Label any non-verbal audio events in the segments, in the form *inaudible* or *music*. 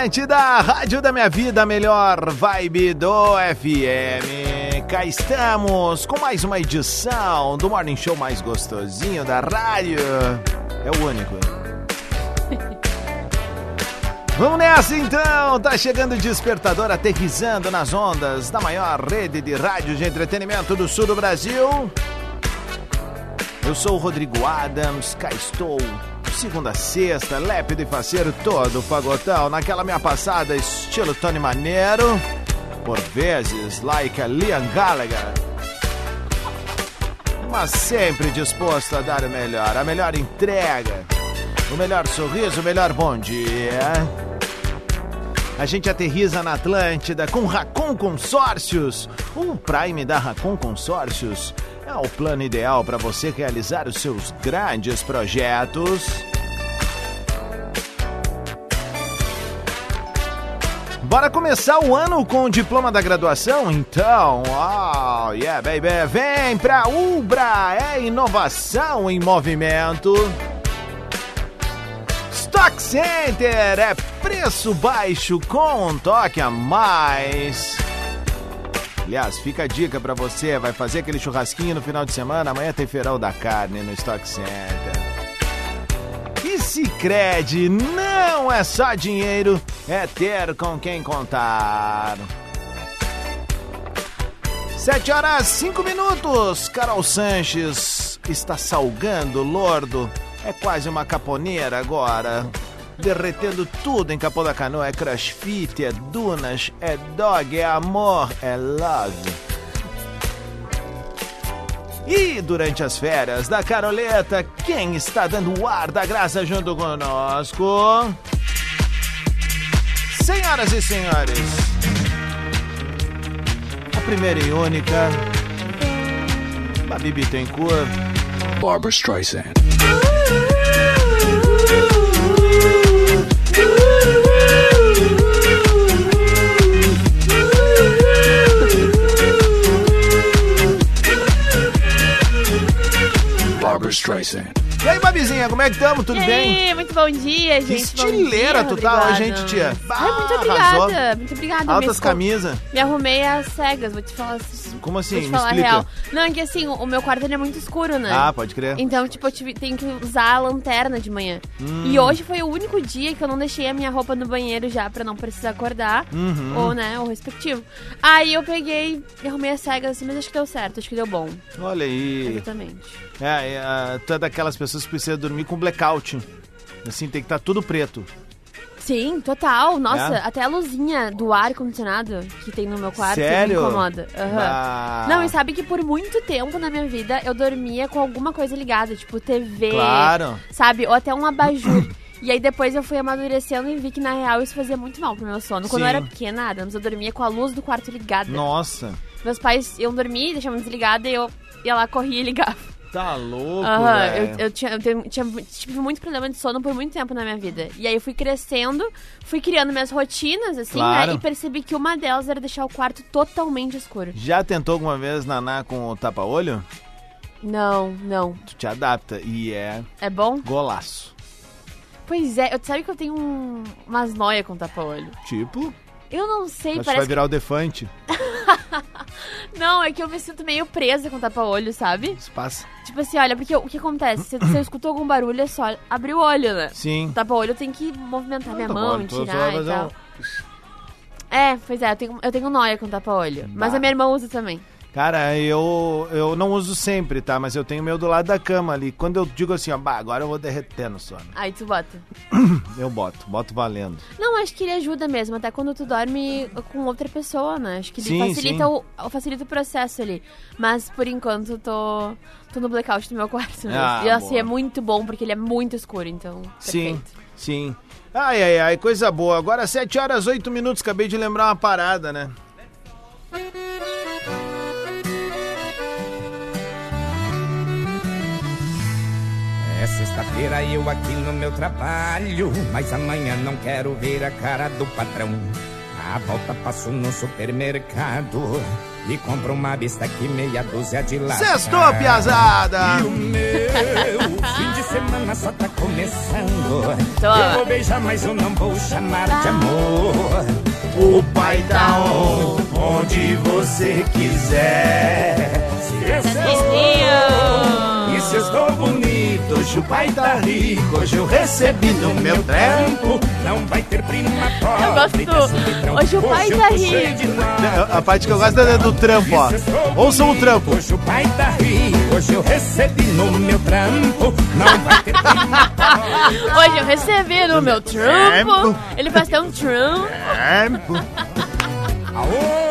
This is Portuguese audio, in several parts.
Atlântida, Rádio da Minha Vida, melhor vibe do FM. Cá estamos com mais uma edição do Morning Show mais gostosinho da rádio. É o único. *laughs* Vamos nessa então, tá chegando o despertador aterrizando nas ondas da maior rede de rádio de entretenimento do sul do Brasil. Eu sou o Rodrigo Adams, cá estou segunda a sexta, lépido e faceiro todo pagotão, naquela minha passada estilo Tony Maneiro, por vezes like a Liam Gallagher. Mas sempre disposto a dar o melhor, a melhor entrega, o melhor sorriso, o melhor bom dia. A gente aterriza na Atlântida com Racon Consórcios, o Prime da Racon Consórcios. É o plano ideal para você realizar os seus grandes projetos. Bora começar o ano com o diploma da graduação? Então, oh, yeah, baby, vem pra Ubra, é inovação em movimento. Stock Center é preço baixo com um toque a mais. Aliás, fica a dica para você, vai fazer aquele churrasquinho no final de semana, amanhã tem feirão da carne no Stock Center. Sicredi não é só dinheiro, é ter com quem contar. Sete horas cinco minutos. Carol Sanches está salgando, lordo. É quase uma caponeira agora. Derretendo tudo em Capão da Canoa. É crossfit, é dunas, é dog, é amor, é love. E durante as férias da Caroleta, quem está dando o ar da graça junto conosco? Senhoras e senhores, a primeira e única, Babi Bittencourt, Barbara Streisand. Barbara Streisand. E aí, Babizinha, como é que estamos? Tudo e bem? aí, muito bom dia, gente. Que estileira dia, tu tá hoje, titia? Bah, Ai, muito obrigada, arrasou. muito obrigada. Altas me, camisas. Me arrumei às cegas, vou te falar. Como assim? Vou te Me falar a explica. real. Não, é que assim, o meu quarto ele é muito escuro, né? Ah, pode crer. Então, tipo, eu tive, tenho que usar a lanterna de manhã. Hum. E hoje foi o único dia que eu não deixei a minha roupa no banheiro já pra não precisar acordar. Uhum. Ou, né, o respectivo. Aí eu peguei, me arrumei as cegas assim, mas acho que deu certo, acho que deu bom. Olha aí. Exatamente. É, é, tu é daquelas pessoas que precisa dormir com blackout. Assim, tem que estar tudo preto. Sim, total. Nossa, É? até a luzinha do ar-condicionado que tem no meu quarto Sério? me incomoda. Aham. Ah. Não, e sabe que por muito tempo na minha vida eu dormia com alguma coisa ligada, tipo TV, Claro. sabe? Ou até um abajur. *coughs* E aí depois eu fui amadurecendo e vi que na real isso fazia muito mal pro meu sono. Quando eu Sim. era pequena, Adams, eu dormia com a luz do quarto ligada. Nossa. Meus pais iam dormir, deixavam desligada e eu ia lá, corria e ligava. Tá louco, Aham, eu, eu tinha, eu tinha, tive muito problema de sono por muito tempo na minha vida. E aí eu fui crescendo, fui criando minhas rotinas, assim, Claro. né? E percebi que uma delas era deixar o quarto totalmente escuro. Já tentou alguma vez naná com o tapa-olho? Não, não. Tu te adapta e é É bom? golaço. Pois é, eu sabe que eu tenho um, umas noias com tapa-olho. Tipo, Eu não sei, acho que vai parece que... virar o defante. *laughs* Não, é que eu me sinto meio presa com tapa-olho, sabe? Isso passa. Tipo assim, olha, porque o que acontece? Se, se eu escuto algum barulho, é só abrir o olho, né? Sim. Tapa-olho eu tenho que movimentar minha Tá mão bom, e tirar e tal. um-. É, pois é, eu tenho, eu tenho noia com tapa-olho. Mas a minha irmã usa também. Cara, eu, eu não uso sempre, tá? Mas eu tenho o meu do lado da cama ali. Quando eu digo assim, ó, bah, agora eu vou derreter no sono. Aí tu bota. Eu boto, boto valendo. Não, acho que ele ajuda mesmo, até quando tu dorme com outra pessoa, né? Acho que ele Sim, facilita, sim. O, facilita o processo ali. Mas por enquanto tô, tô no blackout do meu *laughs* quarto. mesmo. Ah, e assim, boa. é muito bom porque ele é muito escuro, então. Sim, Perfeito. sim. Ai, ai, ai, coisa boa. Agora 7 horas 8 minutos, acabei de lembrar uma parada, né? Sexta-feira eu aqui no meu trabalho, mas amanhã não quero ver a cara do patrão. A volta passo no supermercado e compro uma bisteca e meia dúzia de lata. Sextou, piazada! E o meu fim de semana só tá começando. Toma. Eu vou beijar, mas eu não vou chamar de amor. O pai tá on, onde você quiser. Se e se eu estou bonito, hoje o pai tá rico, hoje eu recebi no meu trampo. Não vai ter prima pobre. Eu gosto desse do- litrão. hoje o pai tá rico. A parte que eu gosto é do trampo, ó. Ouçam o trampo. Hoje o pai tá rico, hoje eu recebi no meu trampo. Não vai ter prima pobre. Hoje eu recebi no meu trampo. Ele faz até um trampo. Trampo.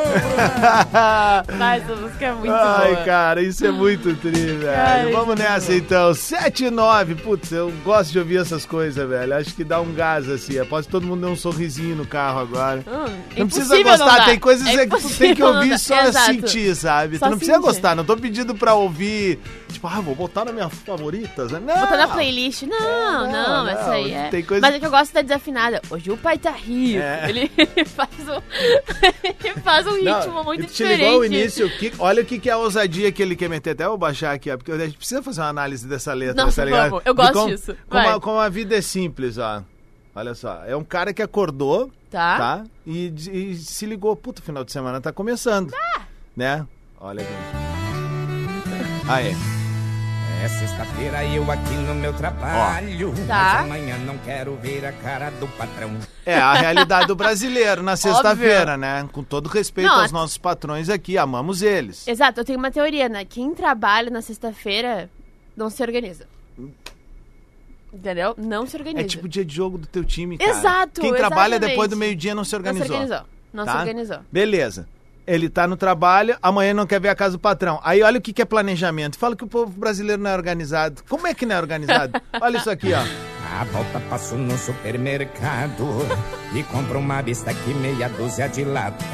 *laughs* Mas essa música é muito Ai, boa. cara, isso é muito tri, velho. Ai, Vamos nessa então. 7 e 9. Putz, eu gosto de ouvir essas coisas, velho. Acho que dá um gás assim. Após todo mundo dar um sorrisinho no carro agora. Hum, Não precisa gostar, dar. tem coisas É é que tu tem que não ouvir só Exato. sentir, sabe? Só tu não precisa sentir. gostar, não tô pedindo pra ouvir, tipo, ah, vou botar nas minhas favoritas, né? Não. Botar na playlist. Não, É, não, não, essa não, aí é. tem coisa- Mas é que eu gosto da desafinada. Hoje o pai tá rico. É. Ele, *laughs* ele faz um, *laughs* ele faz um Não, ritmo muito e te diferente. ligou ao início, o que, olha o que, que é a ousadia que ele quer meter. Até eu vou baixar aqui, ó, porque a gente precisa fazer uma análise dessa letra, Nossa, tá ligado? vamos, eu gosto como, disso. Como a, como a vida é simples, ó. Olha só, é um cara que acordou, Tá. tá? E, e se ligou, puta, o final de semana tá começando. Ah. Né? Olha aqui. Aí. É sexta-feira eu aqui no meu trabalho. Tá. Mas amanhã não quero ver a cara do patrão. É a realidade do brasileiro na *laughs* sexta-feira, né? Com todo respeito Não, aos a- nossos patrões aqui, amamos eles. Exato, eu tenho uma teoria, né? Quem trabalha na sexta-feira não se organiza. Entendeu? Não se organiza. É tipo dia de jogo do teu time, cara. Exato, Quem trabalha exatamente. depois do meio-dia não se não se organizou. organizou. Não tá? se organizou. Beleza. Ele tá no trabalho, amanhã não quer ver a casa do patrão. Aí olha o que, que é planejamento. Fala que o povo brasileiro não é organizado. Como é que não é organizado? *laughs* olha isso aqui, ó. A volta passo no supermercado e compro uma bisteca e meia dúzia de lata.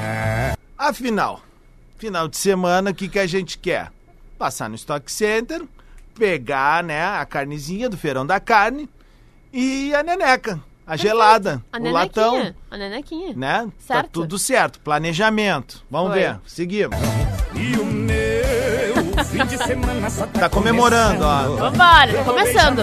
Afinal, final de semana, o que, que a gente quer? Passar no Stock Center, pegar né, a carnezinha do feirão da carne e a neneca, a gelada, A o nenequinha. latão. A nenequinha. Né? Tá Certo. tudo certo. Planejamento. Vamos Foi. ver. Seguimos. E o meu fim de semana só tá, Tá comemorando, ó. começando. Vambora, Eu tá começando.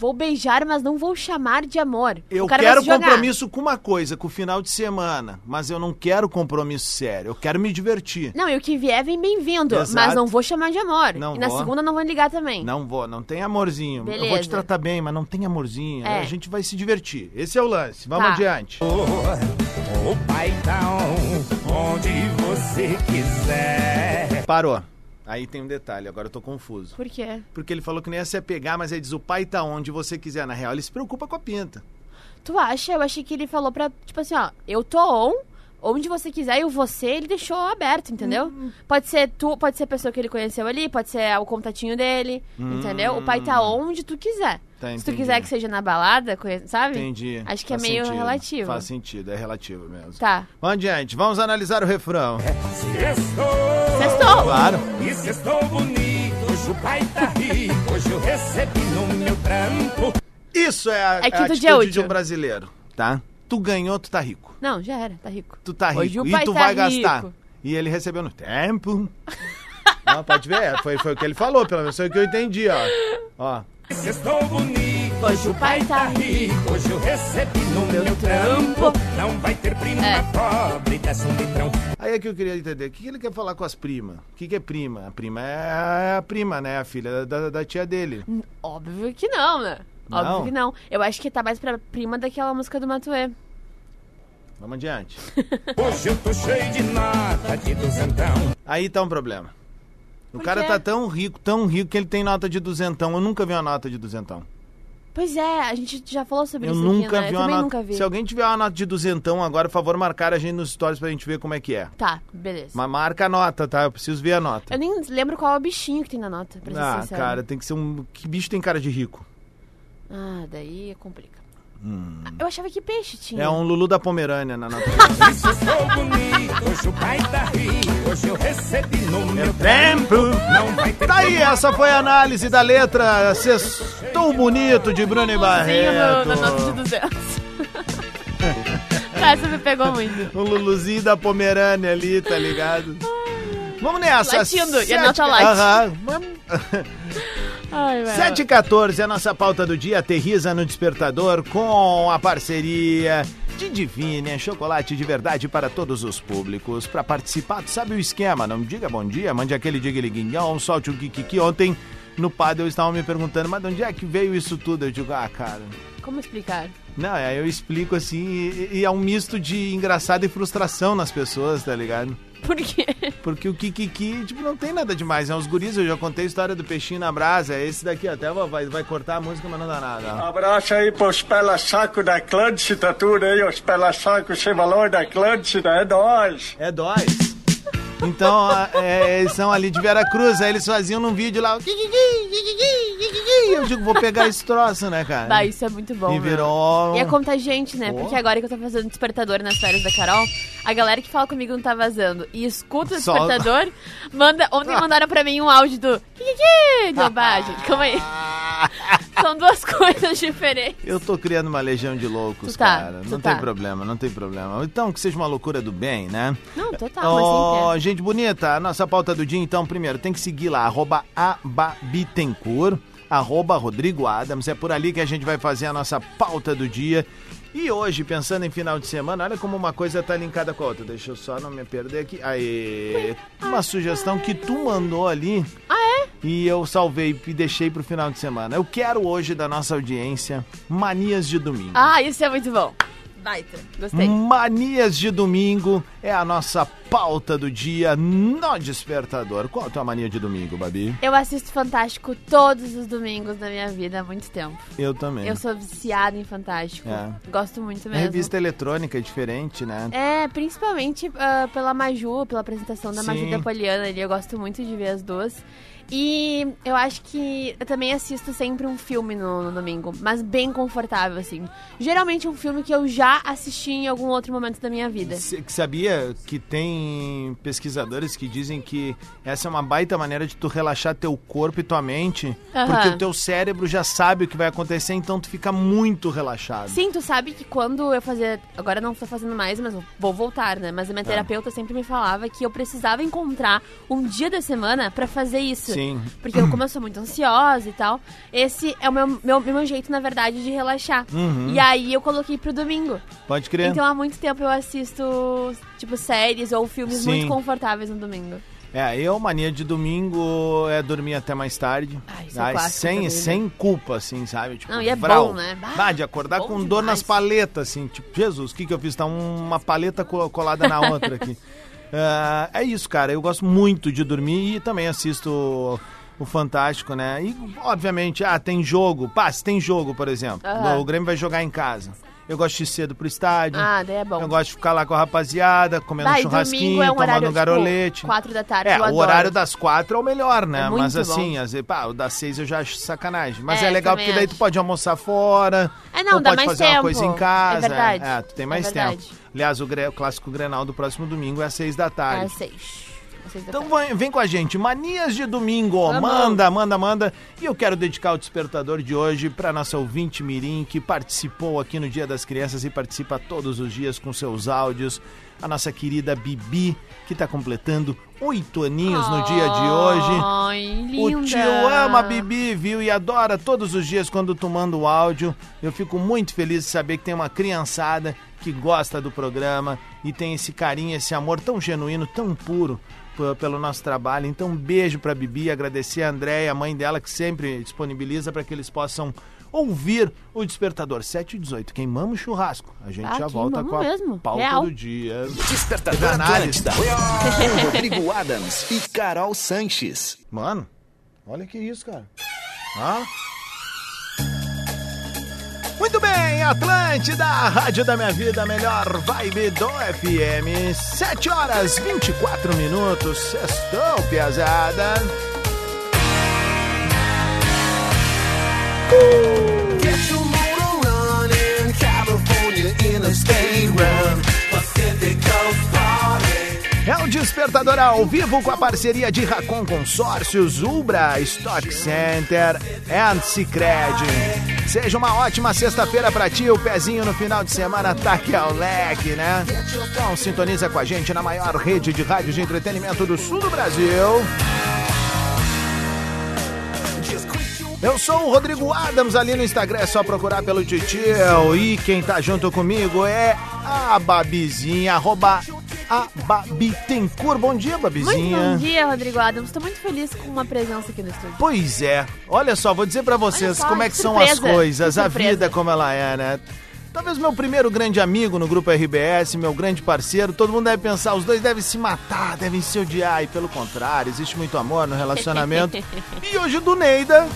Vou beijar, mas não vou chamar de amor. Eu quero compromisso com uma coisa, com o final de semana. Mas eu não quero compromisso sério. Eu quero me divertir. Não, e o que vier vem bem-vindo. Mas não vou chamar de amor. Não e na vou. segunda não vou ligar também. Não vou, não tem amorzinho. Eu vou Beleza. te tratar bem, mas não tem amorzinho. É. A gente vai se divertir. Esse é o lance. Vamos Tá. adiante. O pai tá on, onde você quiser. Parou. Aí tem um detalhe, agora eu tô confuso. Por quê? Porque ele falou que nem ia se pegar, mas ele diz o pai tá onde você quiser. Na real, ele se preocupa com a pinta. Tu acha? Eu achei que ele falou pra, tipo assim, ó, eu tô on, onde você quiser, e o você ele deixou aberto, entendeu? Hum. Pode ser tu, pode ser a pessoa que ele conheceu ali, pode ser o contatinho dele, entendeu? O pai tá onde tu quiser. Tá, Se tu quiser que seja na balada, sabe? Entendi. Acho que Faz é meio sentido. relativo. Faz sentido, é relativo mesmo. Tá. Vamos adiante, vamos analisar o refrão. Sextou. Sextou! Claro. E se estou bonito, hoje o pai tá rico, hoje eu recebi no meu trampo. Isso é a, É a quinto atitude de um brasileiro, tá? Tu ganhou, tu tá rico. Não, já era, tá rico. Tu tá rico. Hoje o e pai tu tá vai rico. gastar. E ele recebeu no tempo. *laughs* Não, pode ver, é, foi, foi o que ele falou, pelo menos foi o que eu entendi, ó. Ó. E estou bonito, Hoje o pai tá rico, hoje eu recebi no meu trampo. Não vai ter prima É. pobre, desce um litrão. Aí é que eu queria entender. O que que ele quer falar com as primas? O que, que é prima? A prima é a prima, né? A filha da, da tia dele. Óbvio que não, né? Óbvio Não? que não. Eu acho que tá mais pra prima daquela música do Matuê. Vamos adiante. *laughs* Hoje eu tô cheio de nota de duzentão. Aí tá um problema. O Por cara quê? tá tão rico, tão rico que ele tem nota de duzentão. Eu nunca vi uma nota de duzentão. Pois é, a gente já falou sobre Eu isso nunca aqui, né? vi Eu uma também nota. nunca vi. Se alguém tiver uma nota de duzentão agora, por favor, marcar a gente nos stories pra gente ver como é que é. Tá, beleza. Mas marca a nota, tá? Eu preciso ver a nota. Eu nem lembro qual é o bichinho que tem na nota, pra ser Ah, sincero. cara, tem que ser um. Que bicho tem cara de rico? Ah, daí complica. Ah, Eu achava que peixe tinha. É um Lulu da Pomerânia na nota. *laughs* Isso eu sou bonito, hoje o pai tá rico. Hoje eu recebi no meu Tempo! Não vai ter Tá aí, essa foi a análise da letra Sextou Bonito de Bruno no, Barreto. na nota de 200. *laughs* Essa me pegou muito. O Luluzinho da Pomerânia ali, tá ligado? Vamos nessa. Latindo, e a Sete- nota late. Aham. *laughs* Ai, velho. 7 e 14 a nossa pauta do dia aterriza no despertador com a parceria de Divine, chocolate de verdade para todos os públicos. Para participar, tu sabe o esquema, não diga bom dia, mande aquele diga-liguinhão, solte o kikiki. Ontem no padre eu estava me perguntando, mas de onde é que veio isso tudo? Eu digo, ah, cara... Como explicar? Não, aí eu explico assim, e, e é um misto de engraçado e frustração nas pessoas, tá ligado? *laughs* Por quê? Porque o Kikiki, tipo, não tem nada demais. É uns guris, eu já contei a história do peixinho na brasa. É esse daqui, até vai, vai cortar a música, mas não dá nada. ó. Abraço aí pros pela-saco da Atlântida, tudo aí, os pela-saco sem valor da Atlântida, é nóis. É dóis. Então, é, eles são ali de Veracruz, aí eles faziam num vídeo lá. Eu digo, vou pegar esse troço, né, cara? Bah, isso é muito bom. E meu. virou... E é contagiante, né? Porque agora que eu tô fazendo despertador nas férias da Carol, a galera que fala comigo não tá vazando e escuta o despertador, manda. Ontem mandaram pra mim um áudio do *laughs* bah, gente, calma aí. São duas *laughs* coisas diferentes. Eu tô criando uma legião de loucos, tá, cara. Não tá. tem problema, não tem problema. Então, que seja uma loucura do bem, né? Não, total, mas Ó, sempre é. Gente bonita, a nossa pauta do dia, então, primeiro, tem que seguir lá, arroba ababitencourt, arroba Rodrigo Adams, é por ali que a gente vai fazer a nossa pauta do dia. E hoje, pensando em final de semana, olha como uma coisa tá linkada com a outra. Deixa eu só não me perder aqui. Aí, uma sugestão que tu mandou ali. Ah, é? E eu salvei e deixei pro final de semana. Eu quero hoje da nossa audiência manias de domingo. Ah, isso é muito bom. Baita, gostei. Manias de domingo é a nossa pauta do dia no despertador. Qual a tua mania de domingo, Babi? Eu assisto Fantástico todos os domingos da minha vida há muito tempo. Eu também. Eu sou viciada em Fantástico. É. Gosto muito É mesmo. revista eletrônica, é diferente, né? É, principalmente ah, pela Maju, pela apresentação da Maju Sim. da Poliana ali. Eu gosto muito de ver as duas. E eu acho que eu também assisto sempre um filme no, no domingo, mas bem confortável, assim. Geralmente um filme que eu já assisti em algum outro momento da minha vida. Que sabia que tem pesquisadores que dizem que essa é uma baita maneira de tu relaxar teu corpo e tua mente, Aham. porque o teu cérebro já sabe o que vai acontecer, então tu fica muito relaxado. Sim, tu sabe que quando eu fazia. Agora não tô fazendo mais, mas vou voltar, né? Mas a minha Tá. terapeuta sempre me falava que eu precisava encontrar um dia da semana pra fazer isso. Sim. Porque eu, como eu sou muito ansiosa e tal, esse é o meu, meu, meu jeito, na verdade, de relaxar. Uhum. E aí eu coloquei pro domingo. Pode crer. Então há muito tempo eu assisto, tipo, séries ou filmes Sim. muito confortáveis no domingo. É, eu, mania de domingo é dormir até mais tarde. Ah, isso é sem, também, né? sem culpa, assim, sabe? Tipo, Não, e é vral. bom, né? Bah, de acordar com dor demais. nas paletas, assim. Tipo, Jesus, o que, que eu fiz? Tá uma paleta co- colada na outra aqui. *laughs* Ah, é isso, cara. Eu gosto muito de dormir e também assisto o Fantástico, né? E, obviamente, ah, tem jogo. Pá, se tem jogo, por exemplo. Aham. O Grêmio vai jogar em casa. Eu gosto de ir cedo pro estádio. Ah, daí é bom. Eu gosto de ficar lá com a rapaziada, comendo um Vai, churrasquinho, domingo é um tomando um garolete. tipo, quatro da tarde, É, o adoro. horário das quatro é o melhor, né? É Mas assim, bom. às vezes, pá, o das seis eu já acho sacanagem. Mas é, É, legal porque daí acho. tu pode almoçar fora. É, não, ou dá pode mais fazer uma tempo. coisa em casa. É verdade. É, tu tem É mais tempo. Aliás, o, o clássico Grenal do próximo domingo é às seis da tarde. Às seis. Às seis da Então tarde. vem, vem com a gente, manias de domingo, manda, manda, manda. E eu quero dedicar o despertador de hoje para nossa ouvinte Mirim, que participou aqui no Dia das Crianças e participa todos os dias com seus áudios. A nossa querida Bibi, que está completando oito aninhos no dia de hoje. Ai, linda. O tio ama a Bibi, viu? E adora todos os dias quando tu manda o áudio. Eu fico muito feliz de saber que tem uma criançada que gosta do programa e tem esse carinho, esse amor tão genuíno, tão puro pelo nosso trabalho. Então, um beijo pra Bibi, agradecer a Andréia, a mãe dela, que sempre disponibiliza para que eles possam ouvir o Despertador 7 e 18. Queimamos churrasco. A gente Ah, já volta com a mesmo. pauta Real. do dia. Despertador. Atlântida. Rodrigo Adams e Carol Sanches. Mano, olha que isso, cara. Ah. Muito bem, Atlântida, a rádio da minha vida, a melhor vibe do FM. 7 horas 24 minutos. Sextou, piazada. É o Despertador ao vivo com a parceria de Racon Consórcios, Ubra, Stock Center and Cicred. Seja uma ótima sexta-feira pra ti, o pezinho no final de semana tá aqui ao leque, né? Então sintoniza com a gente na maior rede de rádio de entretenimento do sul do Brasil. Eu sou o Rodrigo Adams ali no Instagram, é só procurar pelo Titio. E quem tá junto comigo é a Babizinha, arroba a Babitencur. Bom dia, Muito Babizinha. bom dia, Rodrigo Adams. Estou muito feliz com uma presença aqui no estúdio. Pois é. Olha só, vou dizer pra vocês só, como é que que são as surpresa, coisas, a surpresa. vida como ela é, né? Talvez meu primeiro grande amigo no grupo RBS, meu grande parceiro, todo mundo deve pensar, os dois devem se matar, devem se odiar, e pelo contrário, existe muito amor no relacionamento. *laughs* e hoje do Neida,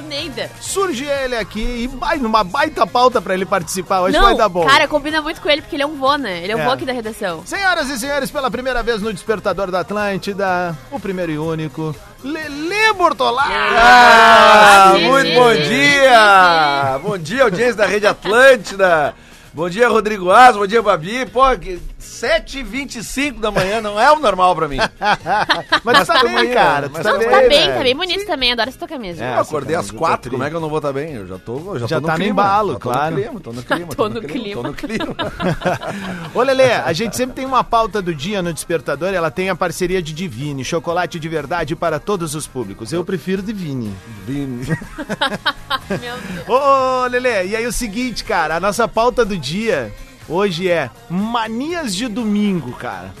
Do Neida. surge ele aqui e vai numa baita pauta pra ele participar, hoje Não, vai dar bom. cara, combina muito com ele, porque ele é um vô, né? Ele é um É. vô aqui da redação. Senhoras e senhores, pela primeira vez no Despertador da Atlântida, o primeiro e único, Lele Bortolatti! Ah, sim, muito bom dia! Bom dia, audiência da Rede Atlântida! Bom dia, Rodrigo Asa, bom dia, Babi. Pô, que 7h25 da manhã não é o normal pra mim. *laughs* Mas, tá tamo bem, aí, cara, né? Mas tá bem. Tá Ei, bem, tá bem bonito também. Adoro essa tua camisa. É. eu acordei às camisa tá 4, tri. como é que eu não vou estar bem? Eu já tô, já Já tô no tá no clima. embalo, já tô claro. *laughs* no clima, tô no clima, Tô no clima. Tô no clima. Ô, Lelê, a gente sempre tem uma pauta do dia no Despertador, ela tem a parceria de Divine, chocolate de verdade para todos os públicos. Eu prefiro Divine. Vini. *laughs* Meu Deus. Ô, Lelê, e aí o seguinte, cara, a nossa pauta do dia hoje é manias de domingo, cara.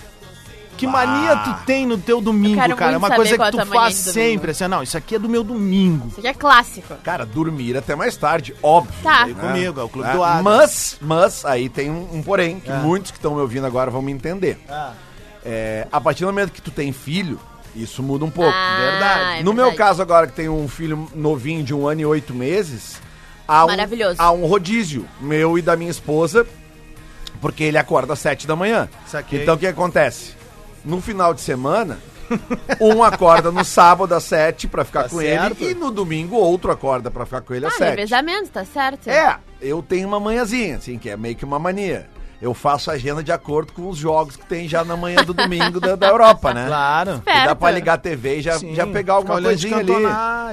Que mania tu tem no teu domingo, cara? É uma saber coisa qual que é tu faz sempre, assim, não, isso aqui é do meu domingo. Isso aqui é clássico. Cara, dormir até mais tarde, óbvio. Tá. Aí comigo, é o Clube É, do Adam. Mas, mas, aí tem um, um porém, que É. muitos que estão me ouvindo agora vão me entender. Ah. É, a partir do momento que tu tem filho, isso muda um pouco. Ah, verdade. é no meu verdade. caso agora, que tenho um filho novinho de um ano e oito meses, há um, Maravilhoso. há um rodízio meu e da minha esposa, porque ele acorda às sete da manhã. Saquei. Então o que acontece? No final de semana, *laughs* um acorda no sábado às sete pra ficar Tá com certo. ele, e no domingo outro acorda pra ficar com ele às Ah, sete. revezamento, tá certo? É, eu tenho uma manhãzinha, assim, que é meio que uma mania. Eu faço a agenda de acordo com os jogos que tem já na manhã do domingo da, da Europa, né? Claro. Que dá pra ligar a TV e já, Sim, já pegar alguma coisinha ali.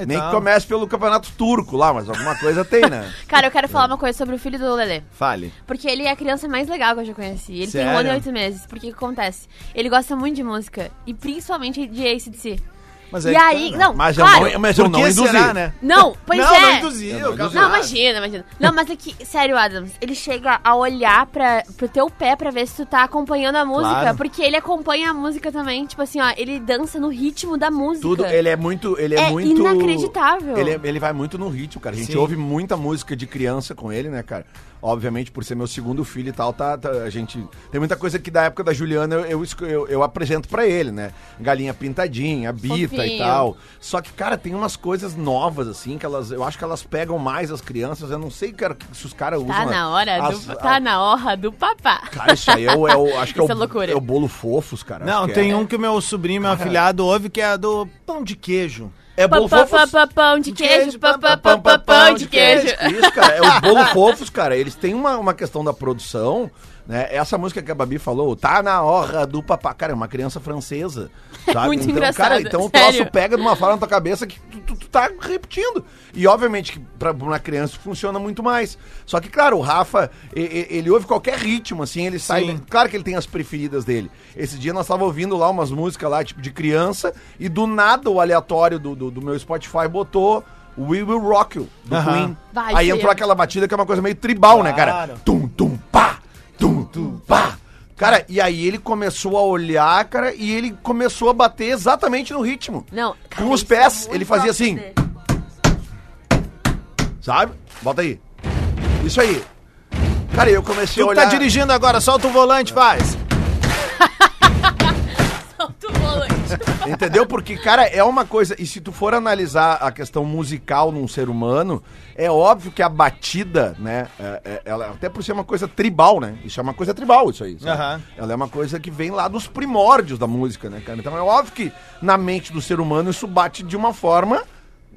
e Nem que comece pelo campeonato turco lá, mas alguma coisa tem, né? *laughs* Cara, eu quero falar uma coisa sobre o filho do Lelê. Fale. Porque ele é a criança mais legal que eu já conheci. Ele tem um Sério? ano e oito meses. Porque o que acontece? Ele gosta muito de música. E principalmente de ACDC. Mas E tá, aí, né? não, Mas claro. eu não, mas eu não induzi. será, né? Não, pois não, é. não induziu, Eu não induzi. Não, imagina, imagina. Não, mas é que, sério, Adams, ele chega a olhar pra, pro teu pé pra ver se tu tá acompanhando a música. Claro. Porque ele acompanha a música também. Tipo assim, ó, ele dança no ritmo da música. Tudo, ele é muito, ele é, É muito inacreditável. Ele, é- ele vai muito no ritmo, cara. A gente Sim. ouve muita música de criança com ele, né, cara? Obviamente, por ser meu segundo filho e tal, tá, tá- a gente tem muita coisa que da época da Juliana eu, eu, eu- eu apresento pra ele, né? Galinha pintadinha, Bita e Fofinho. tal. Só que, cara, tem umas coisas novas assim que elas, eu acho que elas pegam mais as crianças. Eu não sei, cara, se os caras usam. Tá na hora as- do. Tá na hora do papá. Cara, isso aí é o, é o- acho que é Isso o, é loucura. é o bolo fofos, cara. Não, que tem é. um que o meu sobrinho, meu afilhado, ouve, que é do pão de queijo. É bolo Pão, fofos. pão, pão de queijo, pão, pão, Pão, pão, de queijo. *laughs* Isso, cara, é os bolo fofos, cara. Eles têm uma, uma questão da produção, né? Essa música que a Babi falou, tá na hora do papá. Cara, é uma criança francesa, sabe? Muito então, engraçado, Cara, então o sério. troço pega de uma forma na tua cabeça que tu, tu- tu tá repetindo. E obviamente que pra uma criança funciona muito mais. Só que, claro, o Rafa, e- e- ele ouve qualquer ritmo, assim, ele sai... Sim. Claro que ele tem as preferidas dele. Esse dia nós tava ouvindo lá umas músicas lá, tipo, de criança, e do nada o aleatório do, do, do meu Spotify botou We Will Rock You, do Aham. Queen. Vai, Aí entrou aquela batida que é uma coisa meio tribal, né, cara? Claro. Tum, tum, pá! Tum, tum, pá! Cara, e aí ele começou a olhar, cara, e ele começou a bater exatamente no ritmo. Não, cara, Com os é pés, muito ele fazia assim. dele. Sabe? Bota aí. Isso aí. Cara, eu comecei a Tu que olhar... tá dirigindo agora, solta o volante, faz. Entendeu? Porque, cara, é uma coisa. E se tu for analisar a questão musical num ser humano, é óbvio que a batida, né? é- é- ela, até por ser uma coisa tribal, né? Isso é uma coisa tribal, isso aí. Aham. Ela é uma coisa que vem lá dos primórdios da música, né, cara? Então é óbvio que na mente do ser humano isso bate de uma forma.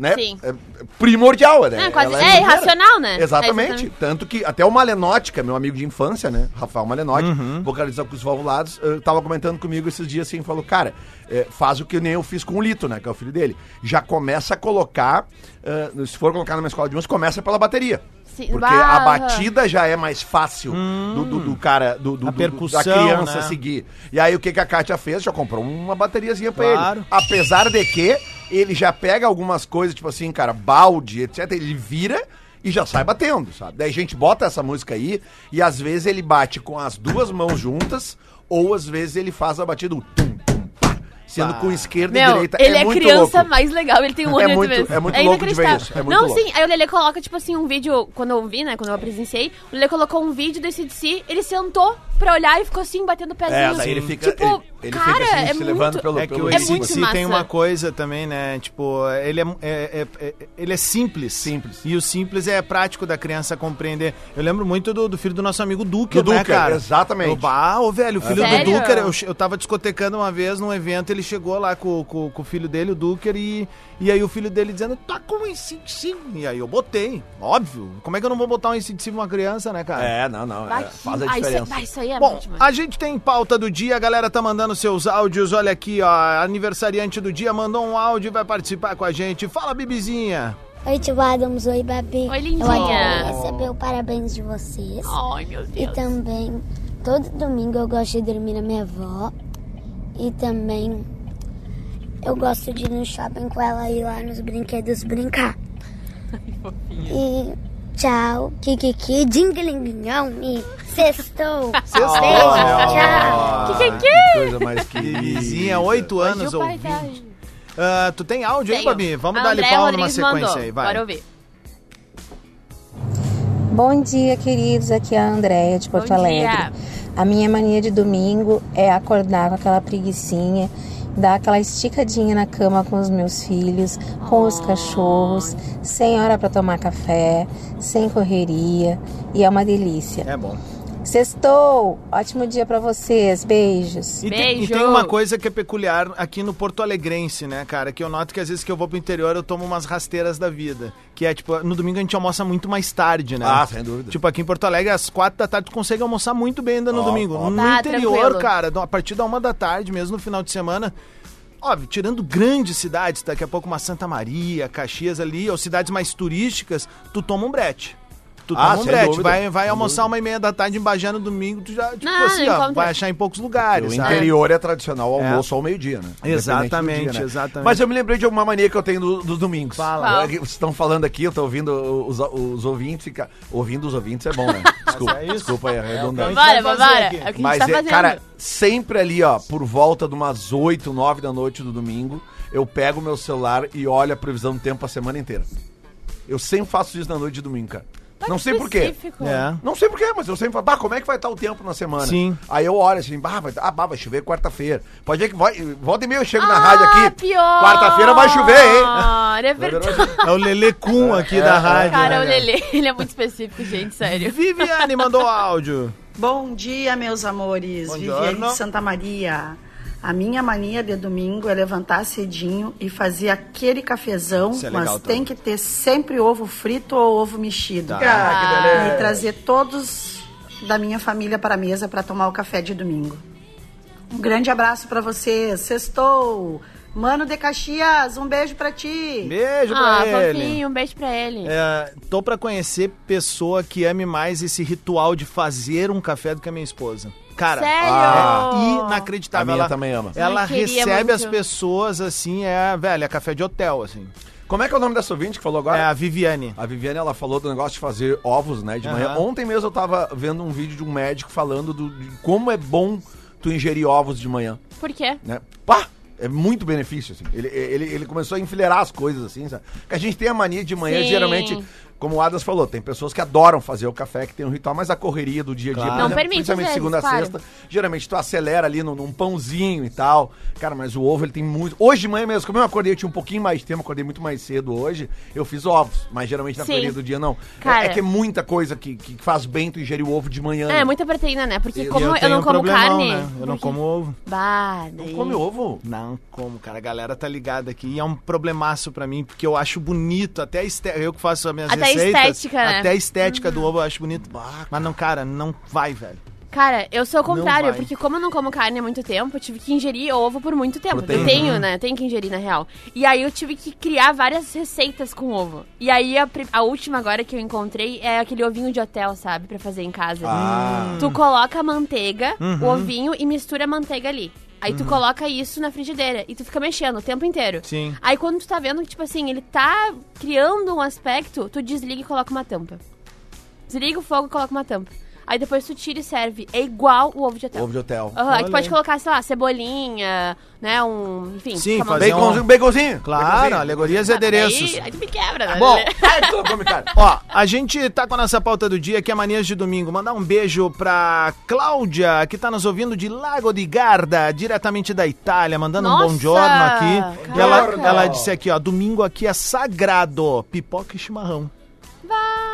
Né? Sim. é- é primordial, né? É, quase- Ela é inteira. irracional, né? É, Exatamente. exatamente. Tanto que até o Malenotti, que é meu amigo de infância, né? Rafael Malenotti, Uhum. com os valvulados, eh, tava comentando comigo esses dias assim, falou, cara, eh, faz o que nem eu fiz com o Lito, né? Que é o filho dele. Já começa a colocar, eh, se for colocar numa escola de música, começa pela bateria. Sim, Porque a batida já é mais fácil do, do- do cara, do, do- percussão, da criança né? seguir. E aí o que, que a Kátia fez? Já comprou uma bateriazinha pra Claro. ele. Apesar de que ele já pega algumas coisas, tipo assim, cara, balde, etc. Ele vira e já sai batendo, sabe? Daí a gente bota essa música aí e às vezes ele bate com as duas mãos juntas ou às vezes ele faz a batida do tum, tum, pá, sendo com esquerda e Meu, direita. ele é, muito criança louco. mais legal, ele tem um É olho de muito- vez. é muito louco de ver isso, é muito Não, louco. sim, aí o Lelê coloca, tipo assim, um vídeo, quando eu vi, né, quando eu presenciei, o Lelê colocou um vídeo desse de si, ele sentou pra olhar e ficou assim, batendo o pezinho. É, daí ele fica, Tipo, ele, ele cara, fica assim, é se levando muito- pelo, É que pelo o É muito ACDC massa. tem uma coisa também, né? Tipo, ele é, é- é- é- ele é simples. Simples. E o simples é prático da criança compreender. Eu lembro muito do, do filho do nosso amigo Duker, Do né, Duker, cara? exatamente. Bah, ô, velho, o filho do Duker, eu, eu tava discotecando uma vez num evento, ele chegou lá com, com, com o filho dele, o Duker, e, e aí o filho dele dizendo, tá com um ACDC. E aí eu botei, óbvio. Como é que eu não vou botar um ACDC pra uma criança, né, cara? É, não, não. Vai é, que- faz a ah, isso, diferença. é- vai, isso aí é Bom, ótimo. a gente tem pauta do dia, a galera tá mandando seus áudios. Olha aqui, ó, aniversariante do dia mandou um áudio e vai participar com a gente. Fala, Bibizinha. Oi, tio Adams. Oi, Babi. Oi, lindinha. Eu adoro receber o parabéns de vocês. Ai, meu E Deus. também, todo domingo eu gosto de dormir na minha avó. E também, eu gosto de ir no shopping com ela e ir lá nos brinquedos brincar. *laughs* E tchau, kikiki, dinglingão e sextou. *laughs* Sextou, tchau. Que que que Que coisa mais querida. Bibizinha, oito anos o pai ouvindo. tá... Ah, tu tem áudio aí, Tenho. Babi? Vamos dar-lhe pau numa sequência mandou. aí, vai. Bora ouvir. Bom dia, queridos. Aqui é a Andréia de Porto Bom Alegre. dia. A minha mania de domingo é acordar com aquela preguiçinha, dar aquela esticadinha na cama com os meus filhos, com os cachorros, sem hora para tomar café, sem correria, e é uma delícia. É bom. Sextou! Ótimo dia para vocês. Beijos. E tem, e Beijo. tem uma coisa que é peculiar aqui no Porto Alegrense, né, cara? Que eu noto que às vezes que eu vou pro interior eu tomo umas rasteiras da vida. Que é, tipo, no domingo a gente almoça muito mais tarde, né? Ah, sem dúvida. Tipo, aqui em Porto Alegre, às quatro da tarde, tu consegue almoçar muito bem ainda no Ó, domingo. ó. No Tá, interior, tranquilo. cara, a partir da uma da tarde, mesmo no final de semana. Óbvio, tirando grandes cidades, daqui a pouco uma Santa Maria, Caxias ali, ou cidades mais turísticas, tu toma um brete. Tu Ah, toma um brete. Vai, vai almoçar uma e meia da tarde em Bagé no domingo, tu já, tipo Não, assim, ó, vai achar em poucos O lugares, sabe? interior é tradicional É. almoço ao meio-dia, né? Exatamente, dia, exatamente. Mas eu me lembrei de uma mania que eu tenho do- dos domingos. Fala. É Vocês estão falando aqui, eu tô ouvindo os, os ouvintes ficar. Ouvindo os ouvintes é bom, né? *laughs* Desculpa, é isso. desculpa aí a redundância. Vambora. É o que a gente Mas, tá é, cara, sempre ali, ó, por volta de umas 8, 9 da noite do domingo, eu pego o meu celular e olho a previsão do tempo a semana inteira. Eu sempre faço isso na noite de domingo, cara. Não sei por quê. Específico. É. Não sei porquê, mas eu sempre falo, bah, como é que vai estar o tempo na semana? Sim. Aí eu olho assim, bah, vai, ah, bah, vai chover quarta-feira. Pode ver que vai, volta e meia eu chego na Ah, rádio aqui. pior. Quarta-feira vai chover, hein? É verdade. É o Lele Kun aqui É, da é. rádio. Cara, né, o Lelê, *laughs* ele é muito específico, gente, sério. Viviane mandou áudio. Bom dia, meus amores. Bom Viviane de Santa Maria. A minha mania de domingo é levantar cedinho e fazer aquele cafezão, é mas tem que ter sempre ovo frito ou ovo mexido. Ah, que beleza. E trazer todos da minha família para a mesa para tomar o café de domingo. Um grande abraço para vocês. Sextou! Mano de Caxias, um beijo para ti. Beijo Ah, pra ele. fofinho, um beijo pra ele. É, tô pra conhecer pessoa que ame mais esse ritual de fazer um café do que a minha esposa. Cara, Sério? Ah. é A inacreditável. minha ela, também ama. Ela Ai, queria recebe muito. as pessoas assim, é, velho, é café de hotel, assim. Como é que é o nome dessa ouvinte que falou agora? É a Viviane. A Viviane, ela falou do negócio de fazer ovos, né, de Aham. manhã. Ontem mesmo eu tava vendo um vídeo de um médico falando do, de como é bom tu ingerir ovos de manhã, Por quê? né? Pá! É muito benefício, assim. Ele, ele, ele começou a enfileirar as coisas, assim, sabe? Que a gente tem a mania de manhã, Sim. geralmente, como o Adams falou, tem pessoas que adoram fazer o café, que tem um ritual, mas a correria do dia a dia, Claro. Não exemplo, permite, principalmente vezes, segunda a claro. sexta, geralmente tu acelera ali num, num pãozinho e tal. Cara, mas o ovo ele tem muito. Hoje de manhã mesmo, como eu acordei, eu tinha um pouquinho mais de tempo, acordei muito mais cedo hoje, eu fiz ovos, mas geralmente na Sim. correria do dia não. É- Cara. É, que é muita coisa que, que faz bem tu ingerir o ovo de manhã. É, né? muita proteína, né? Porque E como eu, tenho não um como carne. né? Eu não como ovo. Bah, daí... Come ovo? Não como, cara. A galera tá ligada aqui. E é um problemaço pra mim, porque eu acho bonito. Até a estética. Eu que faço as minhas Até a receitas. estética, né? Até a estética do ovo eu acho bonito. Mas não, cara, não vai, velho. Cara, eu sou o contrário, porque como eu não como carne há muito tempo, eu tive que ingerir ovo por muito tempo. Proteína. Eu tenho, né? Tenho que ingerir, na real. E aí eu tive que criar várias receitas com ovo. E aí a, a última agora que eu encontrei é aquele ovinho de hotel, sabe? Pra fazer em casa. Ah. Tu coloca a manteiga, Uhum. o ovinho e mistura a manteiga ali. Aí tu coloca isso na frigideira e tu fica mexendo o tempo inteiro. Sim. Aí quando tu tá vendo que, tipo assim, ele tá criando um aspecto, tu desliga e coloca uma tampa. Desliga o fogo e coloca uma tampa. Aí depois tu tira e serve. É igual o ovo de hotel. Ovo de hotel. Aham, aí tu pode colocar, sei lá, cebolinha, né? Um. Enfim, Sim, fazer Baconzinho, um- baconzinho. Claro, Baconzinho. alegorias e adereços. Aí, aí tu me quebra, né? Bom, *laughs* *laughs* Ai, tu come carne. Ó, a gente tá com a nossa pauta do dia, que é Manias de Domingo. Mandar um beijo pra Cláudia, que tá nos ouvindo de Lago di Garda, diretamente da Itália, mandando um bom Nossa, giorno aqui. E ela, caraca. ela disse aqui, ó, domingo aqui é sagrado, pipoca e chimarrão.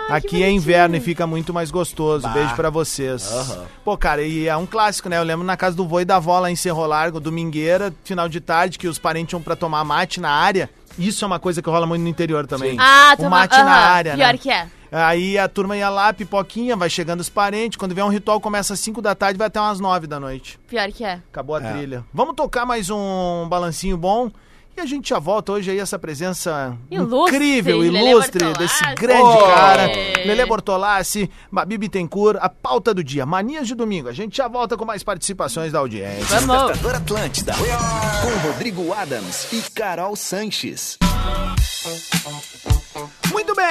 Aqui é inverno e fica muito mais gostoso. Beijo pra vocês. Aham. Pô, cara, e é um clássico, né? Eu lembro na casa do vô e da avó lá em Cerro Largo, domingueira, final de tarde, que os parentes iam pra tomar mate na área. Isso é uma coisa que rola muito no interior também. Sim. Ah, o toma- mate aham, na área, Pior né? que é. Aí a turma ia lá, pipoquinha, vai chegando os parentes. Quando vier um ritual, começa às 5 da tarde vai até umas 9 da noite. Pior que é. Acabou a É. trilha. Vamos tocar mais um balancinho bom. E a gente já volta hoje aí, essa presença Ilustre, incrível, ilustre, desse grande Oh. cara. Lele Bortolassi, Babi Bittencourt, a pauta do dia, manias de domingo. A gente já volta com mais participações da audiência. Vamos. Atlântida. Com Rodrigo Adams e Carol Sanches.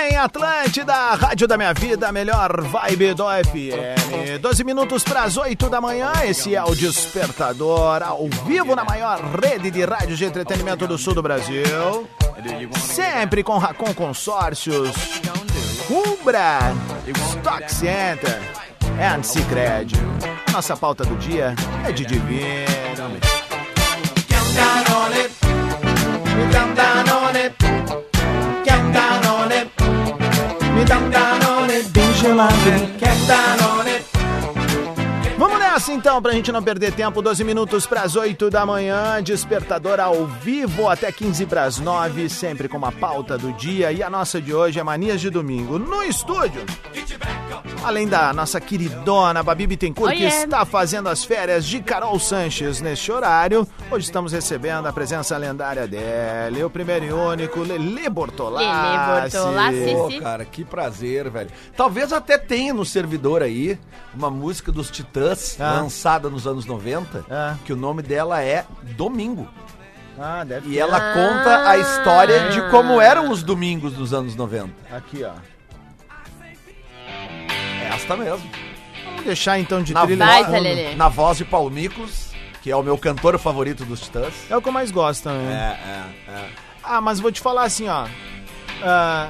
Bem, Atlântida, Rádio da Minha Vida, melhor vibe do FM. 12 minutos para as 8 da manhã, esse é o Despertador, ao vivo na maior rede de rádio de entretenimento do sul do Brasil. Sempre com Racon Consórcios, Umbra, Stock Center and Cicred. Nossa pauta do dia é de divino. Me down, down on Vamos então, pra gente não perder tempo. 12 minutos pras 8 da manhã. Despertador ao vivo até 15 pras 9. Sempre com uma pauta do dia. E a nossa de hoje é Manias de Domingo. No estúdio. Além da nossa queridona Babi Bittencourt, que Oiê. está fazendo as férias de Carol Sanches neste horário. Hoje estamos recebendo a presença lendária dele, o primeiro e único, Lele Bortolassi. Lelê Bortolassi. Pô, cara, que prazer, velho. Talvez até tenha no servidor aí uma música dos Titãs, Ah. Lançada nos anos 90, Ah. que o nome dela é Domingo. Ah, deve E ter. ela Ah. conta a história de como eram os domingos dos anos 90. Aqui, ó. É esta mesmo. Vamos deixar então de Na, trilha. Vai, fundo. Zé Lelê. na voz de Paulo Miklos, que é o meu cantor favorito dos Titãs. É o que eu mais gosto também. É, é, é. Ah, mas vou te falar assim, ó. Ah,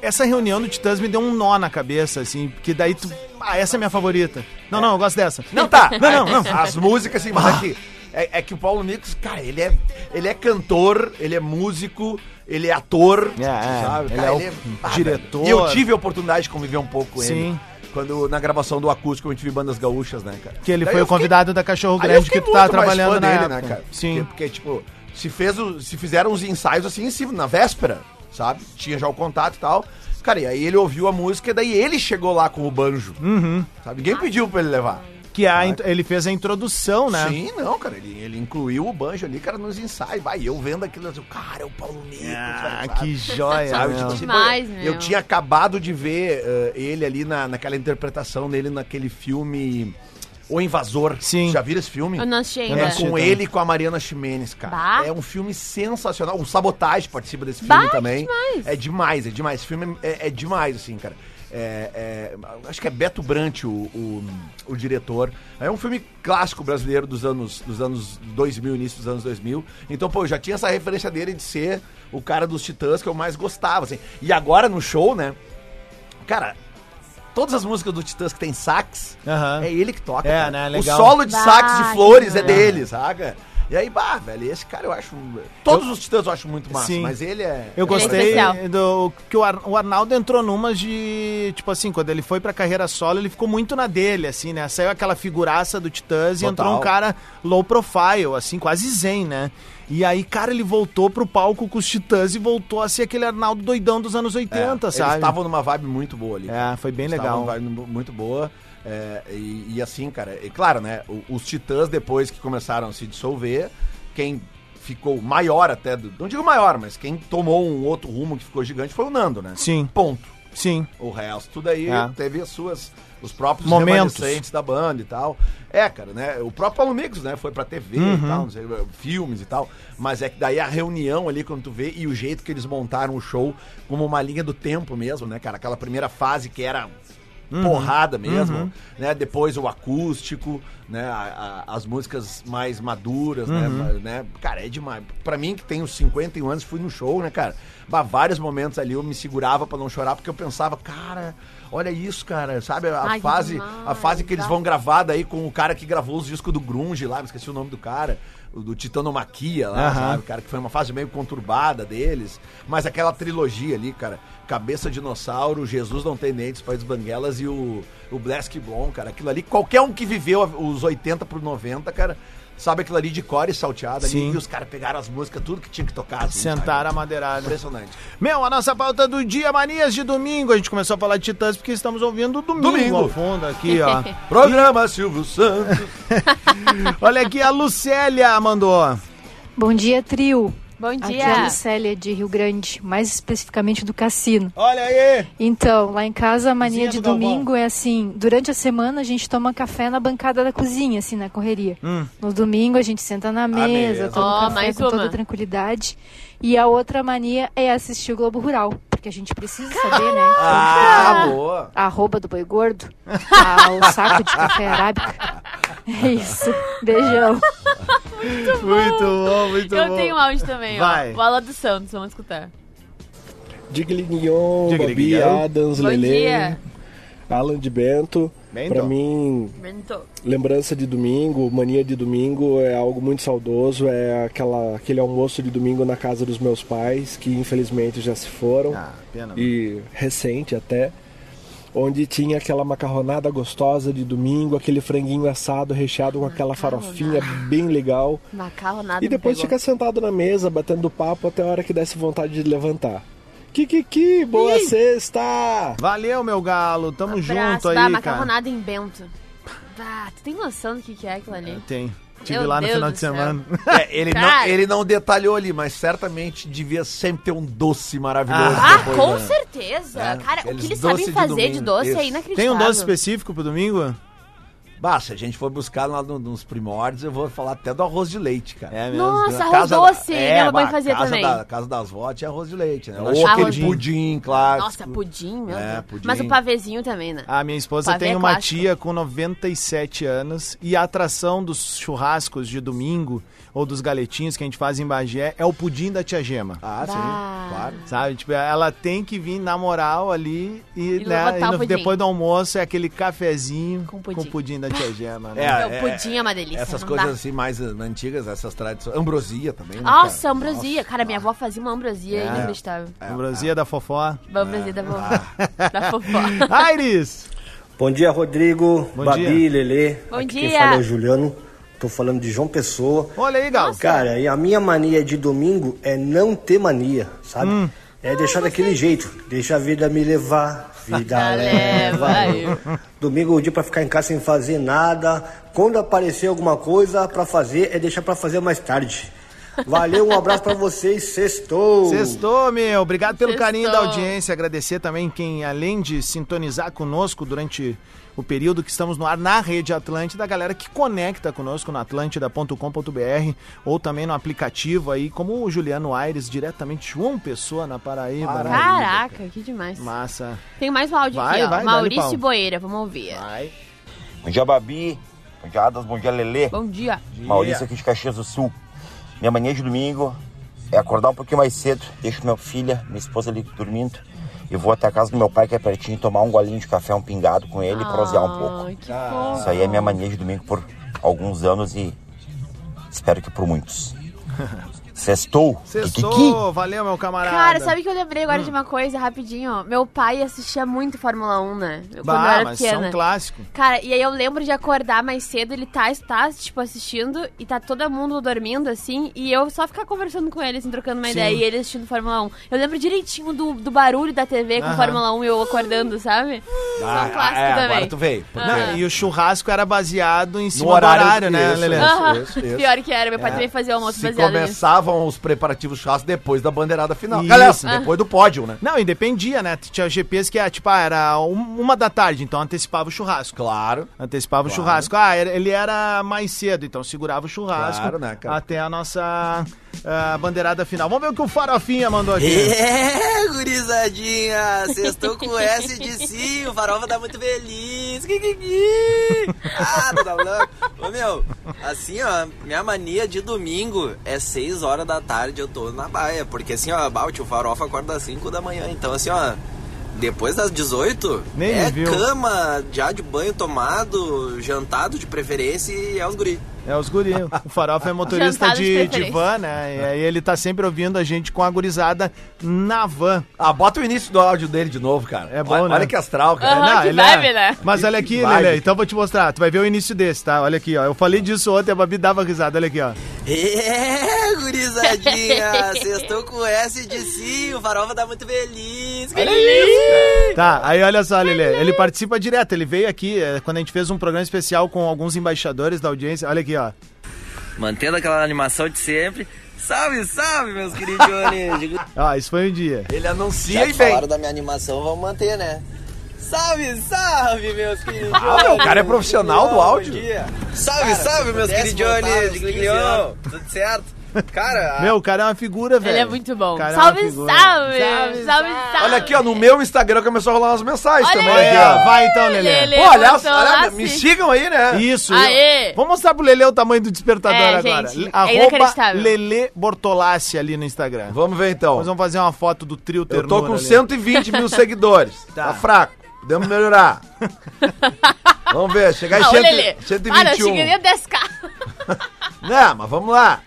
essa reunião do Titãs me deu um nó na cabeça, assim, porque daí tu. Ah, essa é minha favorita. Não, não, eu gosto dessa. Não, tá. Não, não, não. *laughs* As músicas, assim, mas é que, é, é que o Paulo Miklos, cara, ele é, ele é cantor, ele é músico, ele é ator, É, é, sabe? ele Cara, é o diretor. velho. E eu tive a oportunidade de conviver um pouco com Sim. ele. Quando, na gravação do acústico, a gente viu bandas gaúchas, né, cara? Que ele Daí foi o convidado da Cachorro Grande fiquei que tu mais trabalhando na dele, época. né, cara? Sim. Porque, porque, tipo, se, fez o, se fizeram os ensaios assim em cima, na véspera, sabe? Tinha já o contato e tal. Cara, e aí ele ouviu a música e daí ele chegou lá com o banjo. Uhum. Sabe? Ninguém pediu pra ele levar. Que a, int- ele fez a introdução, né? Sim, não, cara. Ele, ele incluiu o banjo ali, cara, nos ensaios. Vai, eu vendo aquilo, eu digo, cara, é o Paulo Miklos, Ah, sabe? que joia, Sabe, meu. tipo assim, Demais, pô, meu. eu tinha acabado de ver eh, ele ali na, naquela interpretação dele naquele filme O Invasor. Sim. Já viram esse filme? Eu não assisti Eu não ainda. É com também. ele e com a Mariana Ximenes, cara. Bah. É um filme sensacional. O Sabotagem participa desse Bah, filme que também. demais. É demais, é demais. Esse filme é, é demais, assim, cara. É, é, acho que é Beto Brant o, o, o diretor. É um filme clássico brasileiro dos anos, dos anos 2000, início dos anos 2000. Então, pô, eu já tinha essa referência dele de ser o cara dos Titãs que eu mais gostava, assim. E agora no show, né? Cara, todas as músicas do Titãs que tem sax, Aham. é ele que toca. É, né, O legal. solo de sax de flores é legal. dele, saca? E aí, bah, velho, esse cara eu acho. Todos os Titãs eu acho muito massa, Sim. mas ele é. Eu é gostei especial. do que o, Ar- o Arnaldo entrou numas de, tipo assim, quando ele foi pra carreira solo, ele ficou muito na dele, assim, né? Saiu aquela figuraça do Titãs e Total. entrou um cara low profile, assim, quase zen, né? E aí, cara, ele voltou pro palco com os Titãs e voltou a ser aquele Arnaldo doidão dos anos 80, É, Eles sabe? estavam numa vibe muito boa ali. É, foi bem Eles legal. numa vibe muito boa. é, e, e assim, cara, e claro, né? Os Titãs, depois que começaram a se dissolver, quem ficou maior até, do, não digo maior, mas quem tomou um outro rumo que ficou gigante foi o Nando, né? Sim. Ponto. Sim. O resto, tudo aí É. teve as suas. Os próprios Momentos. da banda e tal. É, cara, né? O próprio Paulo Mix, né? Foi pra TV Uhum. e tal, não sei, filmes e tal. Mas é que daí a reunião ali, quando tu vê, e o jeito que eles montaram o show como uma linha do tempo mesmo, né, cara? Aquela primeira fase que era Uhum. porrada mesmo, né? Depois o acústico, né? A- a- as músicas mais maduras, né? Uhum. Né? Cara, é demais. Pra mim, que tenho 51 anos, fui no show, né, cara? Bah, vários momentos ali eu me segurava pra não chorar, porque eu pensava, cara, olha isso, cara, sabe? A Ai, fase, demais, a fase que eles tá. vão gravar daí com o cara que gravou os discos do Grunge lá, me esqueci o nome do cara. o Do Titanomaquia lá, Aham. sabe? Cara, que foi uma fase meio conturbada deles. Mas aquela trilogia ali, cara. Cabeça Dinossauro, Jesus Não Tem Dentes, País Banguelas e o, o Blask Blom, cara. Aquilo ali, qualquer um que viveu os 80 pro 90, cara, sabe aquilo ali de core e salteado ali. Sim. E os caras pegaram as músicas, tudo que tinha que tocar. assim, Sentaram a madeirada. Impressionante. Meu, a nossa pauta do dia, manias de domingo. A gente começou a falar de Titãs porque estamos ouvindo o domingo, Domingo. ao fundo aqui, ó. *laughs* Programa Silvio Santos. *laughs* Olha aqui, a Lucélia mandou. Bom dia, trio. Bom Aqui dia. é a Lucélia de Rio Grande, mais especificamente do Cassino. Olha aí! Então, lá em casa a mania de domingo é assim, durante a semana a gente toma café na bancada da cozinha, assim, na correria. Hum. No domingo a gente senta na mesa, mesa. toma Ó, café com toda uma. tranquilidade. E a outra mania é assistir o Globo Rural, porque a gente precisa saber, né? Ah, boa. A arroba do boi gordo, *laughs* a- o saco de café arábica. É isso. Beijão. *laughs* Muito bom, muito Eu bom. tenho um áudio também, Vai. ó. Bola do Santos, vamos escutar. Digliguinhon. Babi, Adams, Bom Lele, dia. Alan de Bento. Bento. Pra mim, Mento. lembrança de domingo, mania de domingo é algo muito saudoso. É aquela, aquele almoço de domingo na casa dos meus pais, que infelizmente já se foram. Ah, pena. e recente até, onde tinha aquela macarronada gostosa de domingo, aquele franguinho assado recheado com aquela farofinha bem legal. Macarronada E depois ficar sentado na mesa, batendo papo até a hora que desse vontade de levantar. Kikiki, boa Ih! sexta! Valeu, meu galo. Tamo Abraço, junto aí, bah, cara. macarronada em Bento. Ah, tu tem noção do que, que é aquilo ali? Tem. Tive Meu lá no Deus final de semana. É, ele, não, ele não detalhou ali, mas certamente devia sempre ter um doce maravilhoso. Ah, depois, com né? certeza. É, Cara, o que eles sabem de fazer de domingo, doce é isso. inacreditável. Tem um doce específico pro domingo? Bah, se a gente for buscar lá no- nos primórdios, eu vou falar até do arroz de leite, cara. É mesmo. Nossa, arroz casa doce. da- minha mãe bah, fazia casa também. Da, casa das vó tinha arroz de leite, né? Ou aquele pudim. pudim, clássico. Nossa, pudim, meu É, Deus. pudim. Mas o pavezinho também, né? A minha esposa tem é uma clássico. tia com 97 anos e a atração dos churrascos de domingo ou dos galetinhos que a gente faz em Bagé é o pudim da tia Gema. Ah, Bah. sim, claro. Sabe? Tipo, ela tem que vir na moral ali e, E né, e no- pudim. depois do almoço é aquele cafezinho Com pudim. da tia Gema. Né? É, Meu, pudim é uma delícia, Essas não coisas dá. assim mais eh, antigas, essas tradições. Ambrosia também, né? Nossa, cara? ambrosia. Cara, minha avó fazia uma ambrosia É. inacreditável. Ambrosia da fofó. Ambrosia da vovó. Ah. *laughs* Da fofó. Aires! *laughs* Bom dia, Rodrigo, Bom Babi, dia. Lelê. Bom Aqui dia. Quem fala é o Juliano. Tô falando de João Pessoa. Olha aí, Gal. Cara, e a minha mania de domingo é não ter mania, sabe? Hum. É deixar daquele jeito. Deixa a vida me levar. Vida leva leva. Domingo é o dia pra ficar em casa sem fazer nada. Quando aparecer alguma coisa pra fazer, é deixar pra fazer mais tarde. Valeu, um abraço pra vocês. Sextou! Sextou, meu. Obrigado pelo Sextou. carinho da audiência. Agradecer também quem, além de sintonizar conosco durante o período que estamos no ar na Rede Atlântida, a galera que conecta conosco no atlântida.com.br ou também no aplicativo aí, como o Juliano Aires, diretamente de João Pessoa, na Paraíba. né? Caraca, que demais. Massa. Tem mais um áudio Vai, aqui, ó. vai, dá-lhe Maurício. Boeira, vamos ouvir. Vai. Bom dia, Babi. Bom dia, Adas. Bom dia, Lelê. Bom dia. Maurício aqui de Caxias do Sul. Minha mania de domingo é acordar um pouquinho mais cedo, deixo minha filha, minha esposa ali dormindo e vou até a casa do meu pai, que é pertinho, tomar um golinho de café, um pingado com ele e prosear um pouco. Isso aí é minha mania de domingo por alguns anos e espero que por muitos. *laughs* Sextou. Kikiki. Sextou, valeu, meu camarada. Cara, sabe que eu lembrei Hum. agora de uma coisa, rapidinho? Meu pai assistia muito Fórmula 1, né? Eu- Bah, Quando eu era mas pequena. são clássico. Cara, e aí eu lembro de acordar mais cedo, ele tá, tá, tipo, assistindo e tá todo mundo dormindo, assim, e eu só ficar conversando com ele, assim, trocando uma Sim. ideia, e ele assistindo Fórmula 1. Eu lembro direitinho do, do barulho da TV com Aham. Fórmula 1 e eu acordando, sabe? Ah, São clássicos é, também. agora tu veio. porque-. E o churrasco era baseado em cima horário- do horário, né, isso, Lelê? isso. Isso, isso. Pior que era, meu pai É. também fazia almoço Se baseado nisso. Começavam os preparativos churrasco depois da bandeirada final. Isso. Aliás, Ah. depois do pódio, né? Não, e dependia, né? Tinha GPs que, ah, tipo, ah, era um- uma da tarde, então antecipava o churrasco. Claro. Antecipava Claro. o churrasco. Ah, ele era mais cedo, então segurava o churrasco Claro, né, cara? até a nossa ah, bandeirada final. Vamos ver o que o Farofinha mandou aqui. É, gurizadinha, sextou com S de sim, o farofa tá muito feliz. Ah, tá louco? Ô meu, assim ó, minha mania de domingo é 6 horas da tarde eu tô na baia, porque assim ó, bah, o farofa acorda às 5 da manhã, então assim ó, depois das 18 Nem é viu. cama, já de banho tomado, jantado de preferência e é os guri. É os guri. O Farofa é motorista Jantado de de, van, né? E aí ele tá sempre ouvindo a gente com a gurizada na van. Ah, bota o início do áudio dele de novo, cara. É bom, olha, né? Olha que astral, cara. Aham, que ele é- vibe, né? Mas olha aqui, Que. Lele, então eu vou te mostrar. Tu vai ver o início desse, tá? Olha aqui, ó. Eu falei disso ontem, a Babi dava risada. Olha aqui, ó. É, gurizadinha, *laughs* sextou com S de sim, o farofa tá muito feliz. Kikiki. Tá, aí olha só, Lele. Ele participa direto. Ele veio aqui é, quando a gente fez um programa especial com alguns embaixadores da audiência. Olha aqui, ó. Mantendo aquela animação de sempre. Salve, salve, meus queridões! *laughs* Ó, isso foi um dia. Ele anuncia Já e vem. falaram da minha animação, vamos manter, né? Salve, salve, meus queridões! Ah, meu, o cara é profissional do áudio. Bom dia. Salve, Cara, salve, meus pudesse voltar queridões! aos De 15 Gliglion! anos. Tudo certo? Cara, Meu, o cara é uma figura, velho. Ele é muito bom. Cara é Salve, figura. salve, salve, salve, Olha aqui, ó, no meu Instagram começou a rolar umas mensagens Olha também. aí, ó. Vai então, Lele. Lele. Pô, olha, lá, me sigam aí, né? Isso. Aê! eu- Vamos mostrar pro Lele o tamanho do despertador É, agora. gente, é Arroba inacreditável. Lele Bortolassi ali no Instagram. Vamos ver então. Nós vamos fazer uma foto do trio Eu tô com ali. 120 mil *laughs* seguidores. Tá. Tá. fraco. Podemos melhorar. *laughs* Vamos ver, chegar em Ah, ô, 100, Lelê, para, eu 121. cheguei a 10k. *laughs* Não, mas vamos lá.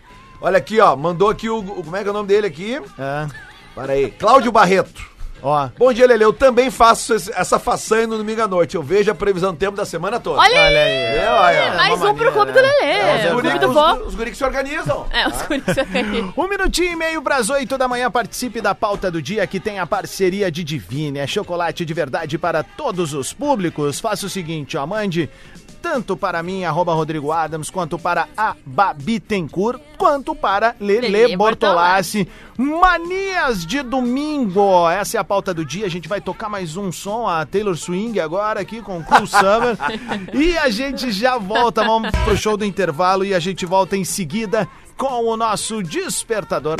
Olha aqui, ó. Mandou aqui o. o- Como é que é o nome dele aqui? É. Para aí. Cláudio Barreto. Ó. Bom dia, Lele. Eu também faço esse- essa façanha no domingo à noite. Eu vejo a previsão do tempo da semana toda. Olha aí! Olha aí. É, olha, É, mais uma um pro clube do? Lelê. É, os clube guri, do os, os guri que se organizam. É, os guris *laughs* aí. Um minutinho e meio para as 8 da manhã. Participe da pauta do dia que tem a parceria de Divine. É chocolate de verdade para todos os públicos. Faça o seguinte, ó. Mande tanto para mim, arroba Rodrigo Adams, quanto para a Babi Tencourt, quanto para Lele, Lelê Bortolassi. Manias de domingo. Essa é a pauta do dia. A gente vai tocar mais um som, a Taylor Swing agora aqui com Cool *laughs* Summer. e a gente já volta. Vamos pro show do intervalo e a gente volta em seguida com o nosso despertador.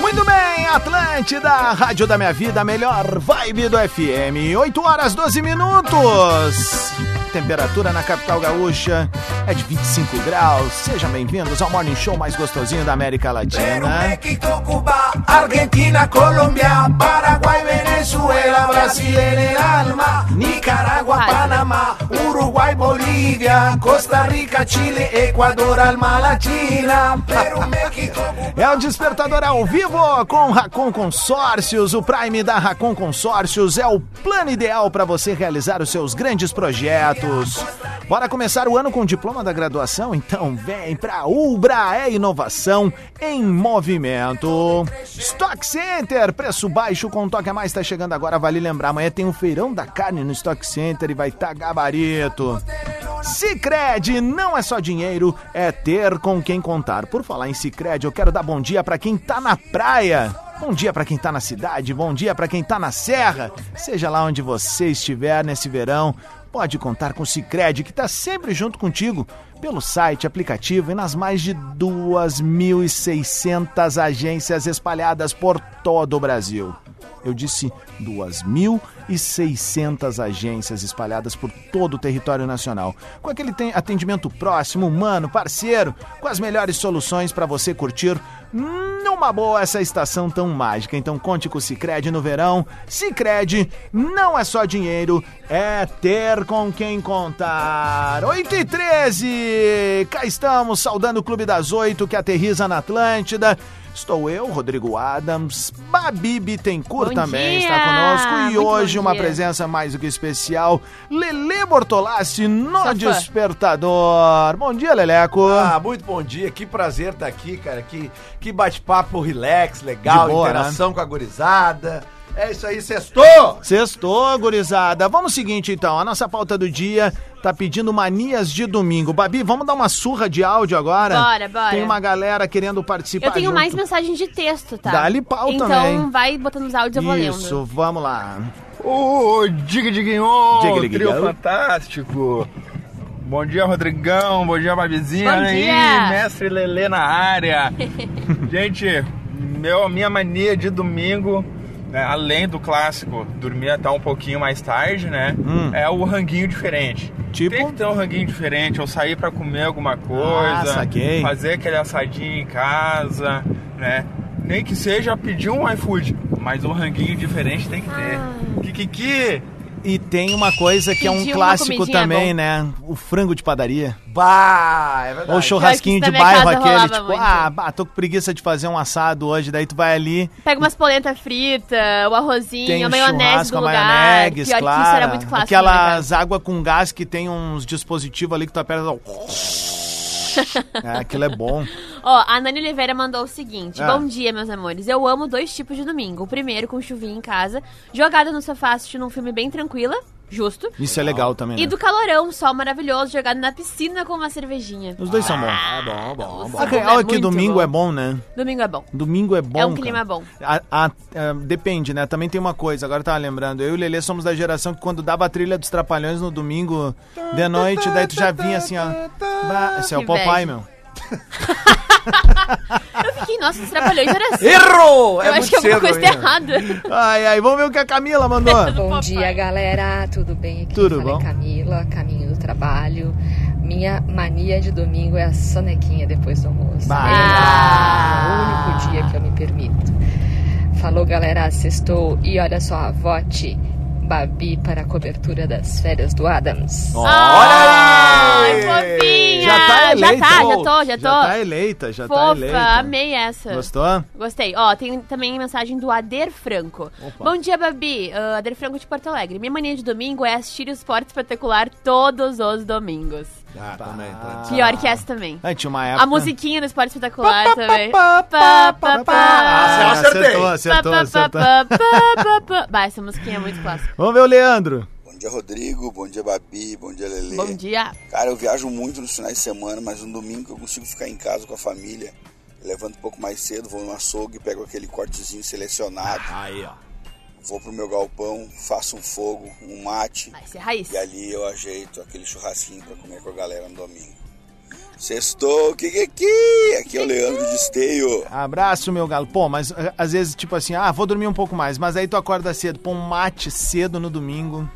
Muito bem, Atlântida, Rádio da Minha Vida, melhor vibe do FM. 8 horas 12 minutos. Temperatura na capital gaúcha é de 25 graus. Sejam bem-vindos ao Morning Show mais gostosinho da América Latina. México, Cuba, Argentina, Colombia, Paraguay, Venezuela, Brasil alma, Nicaragua, Panamá, Uruguay, Bolívia, Costa Rica, Chile, Ecuador, alma latina, Perú, *laughs* México, É o Despertador ao vivo com Racon Consórcios. O Prime da Racon Consórcios é o plano ideal para você realizar os seus grandes projetos. Bora começar o ano com o diploma da graduação? Então vem pra Ubra, é inovação em movimento. Stock Center, preço baixo com toque a mais, tá chegando agora, vale lembrar, amanhã tem um feirão da carne no Stock Center e vai estar gabarito. Cicred não é só dinheiro, é ter com quem contar. Por falar em Cicred, eu quero dar bom dia para quem tá na praia. Bom dia para quem tá na cidade, bom dia para quem tá na serra. Seja lá onde você estiver nesse verão, pode contar com o Cicred, que tá sempre junto contigo, pelo site, aplicativo e nas mais de 2.600 agências espalhadas por todo o Brasil. Eu disse 2.600 agências espalhadas por todo o território nacional, com aquele atendimento próximo, humano, parceiro, com as melhores soluções para você curtir numa boa essa estação tão mágica. Então conte com o Cicred no verão. Cicred não é só dinheiro, é ter com quem contar. 8 e 13, cá estamos saudando o Clube das Oito que aterriza na Atlântida. Estou eu, Rodrigo Adams, Babi Bittencourt Bom também dia! está conosco e Muito hoje uma presença mais do que especial, Lele Bortolassi no Sou. Despertador. Bom dia, Leleco. Ah, muito bom dia. Que prazer estar aqui, cara. Que, que bate-papo relax, legal, boa, interação com a gurizada. É isso aí, sextou! Sextou, gurizada. Vamos seguinte então, a nossa pauta do dia tá pedindo manias de domingo. Babi, vamos dar uma surra de áudio agora? Bora, bora. Tem uma galera querendo participar Eu tenho junto. mais mensagens de texto, tá? Dá-lhe pau então, também. vai botando os áudios, eu vou lendo. Isso, vamos lá. Ô, Diga Diguinho, Diga, diga, fantástico. Bom dia, Rodrigão. Bom dia, Babizinha. Bom dia. aí, mestre Lelê na área. *laughs* Gente, meu, minha mania de domingo, né, além do clássico, dormir até um pouquinho mais tarde, né? Hum. É o ranguinho diferente. Tipo? Tem que ter um ranguinho diferente, ou sair pra comer alguma coisa, Ah, saquei. fazer aquele assadinho em casa, né? Nem que seja pedir um iFood, mas um ranguinho diferente tem que ter. Kikiki! E tem uma coisa que é um uma clássico comidinha também, bom. né? O frango de padaria. Bah, é verdade. Ou churrasquinho Pior de que isso na minha bairro, casa aquele, rolava tipo, muito. ah, bah, tô com preguiça de fazer um assado hoje, daí tu vai ali, Pega umas polentas fritas, o arrozinho, tem a maionese churrasco, do a lugar. maionese, Pior claro. que isso era muito clássico. minha Aquelas água com gás que tem uns dispositivos ali que tu aperta. *laughs* é, aquilo é bom. Ó, a Nani Oliveira mandou o seguinte: Ah. Bom dia, meus amores. Eu amo dois tipos de domingo. O primeiro, com chuvinha em casa, jogada no sofá assistindo um filme bem tranquila, justo. Isso é legal também, E né? do calorão, sol maravilhoso, jogado na piscina com uma cervejinha. Os dois são bons. É bom, bom, A real é que muito domingo bom. é bom, né? Domingo é bom. Domingo é bom. É um cara. clima bom. A- a- a- depende, né? Também tem uma coisa, agora eu tava lembrando. Eu e o Lelê somos da geração que quando dava a trilha dos Trapalhões no domingo de noite, daí tu já vinha assim, ó. Esse é o Que Popeye, inveja. meu. Eu fiquei, nossa, os trapalhões era assim. Errou! Eu É acho que alguma coisa tá ainda. errada. Ai, ai, vamos ver o que a Camila mandou. *laughs* Bom dia, galera. Tudo bem? Aqui Tudo é bom? Camila, caminho do trabalho. Minha mania de domingo é a sonequinha depois do almoço. Bah. É o único dia que eu me permito. Falou, galera. Sextou. E olha só, vote Babi para a cobertura das férias do Adams. Ai, fofinha! Já tá eleita. Já tá, já tô, já tô. Já tá eleita, já tá Fofa, eleita. amei essa. Gostou? Gostei. Ó, tem também mensagem do Ader Franco. Bom dia, Babi. Ah, Ader Franco de Porto Alegre. Minha mania de domingo é assistir o esporte espetacular todos os domingos. Ah, também. Pior que essa também. Ah, tinha uma época... A musiquinha do esporte espetacular também. Ah, acertou, acertou, acertou. Bah, essa musiquinha é muito clássica. Vamos ver o Leandro. Bom dia, Rodrigo. Bom dia, Babi. Bom dia, Lele. Bom dia. Cara, eu viajo muito nos finais de semana, mas no domingo eu consigo ficar em casa com a família. Eu levanto um pouco mais cedo, vou no açougue, pego aquele cortezinho selecionado. Aí, ó. Vou pro meu galpão, faço um fogo, um mate. Vai ser raiz. E ali eu ajeito aquele churrasquinho pra comer com a galera no domingo. Sextou, que que que? Aqui é o Leandro de Esteio. Abraço, meu galo. Pô, mas eh, às vezes, tipo assim, ah, vou dormir um pouco mais. Mas aí tu acorda cedo, pô, um mate cedo no domingo.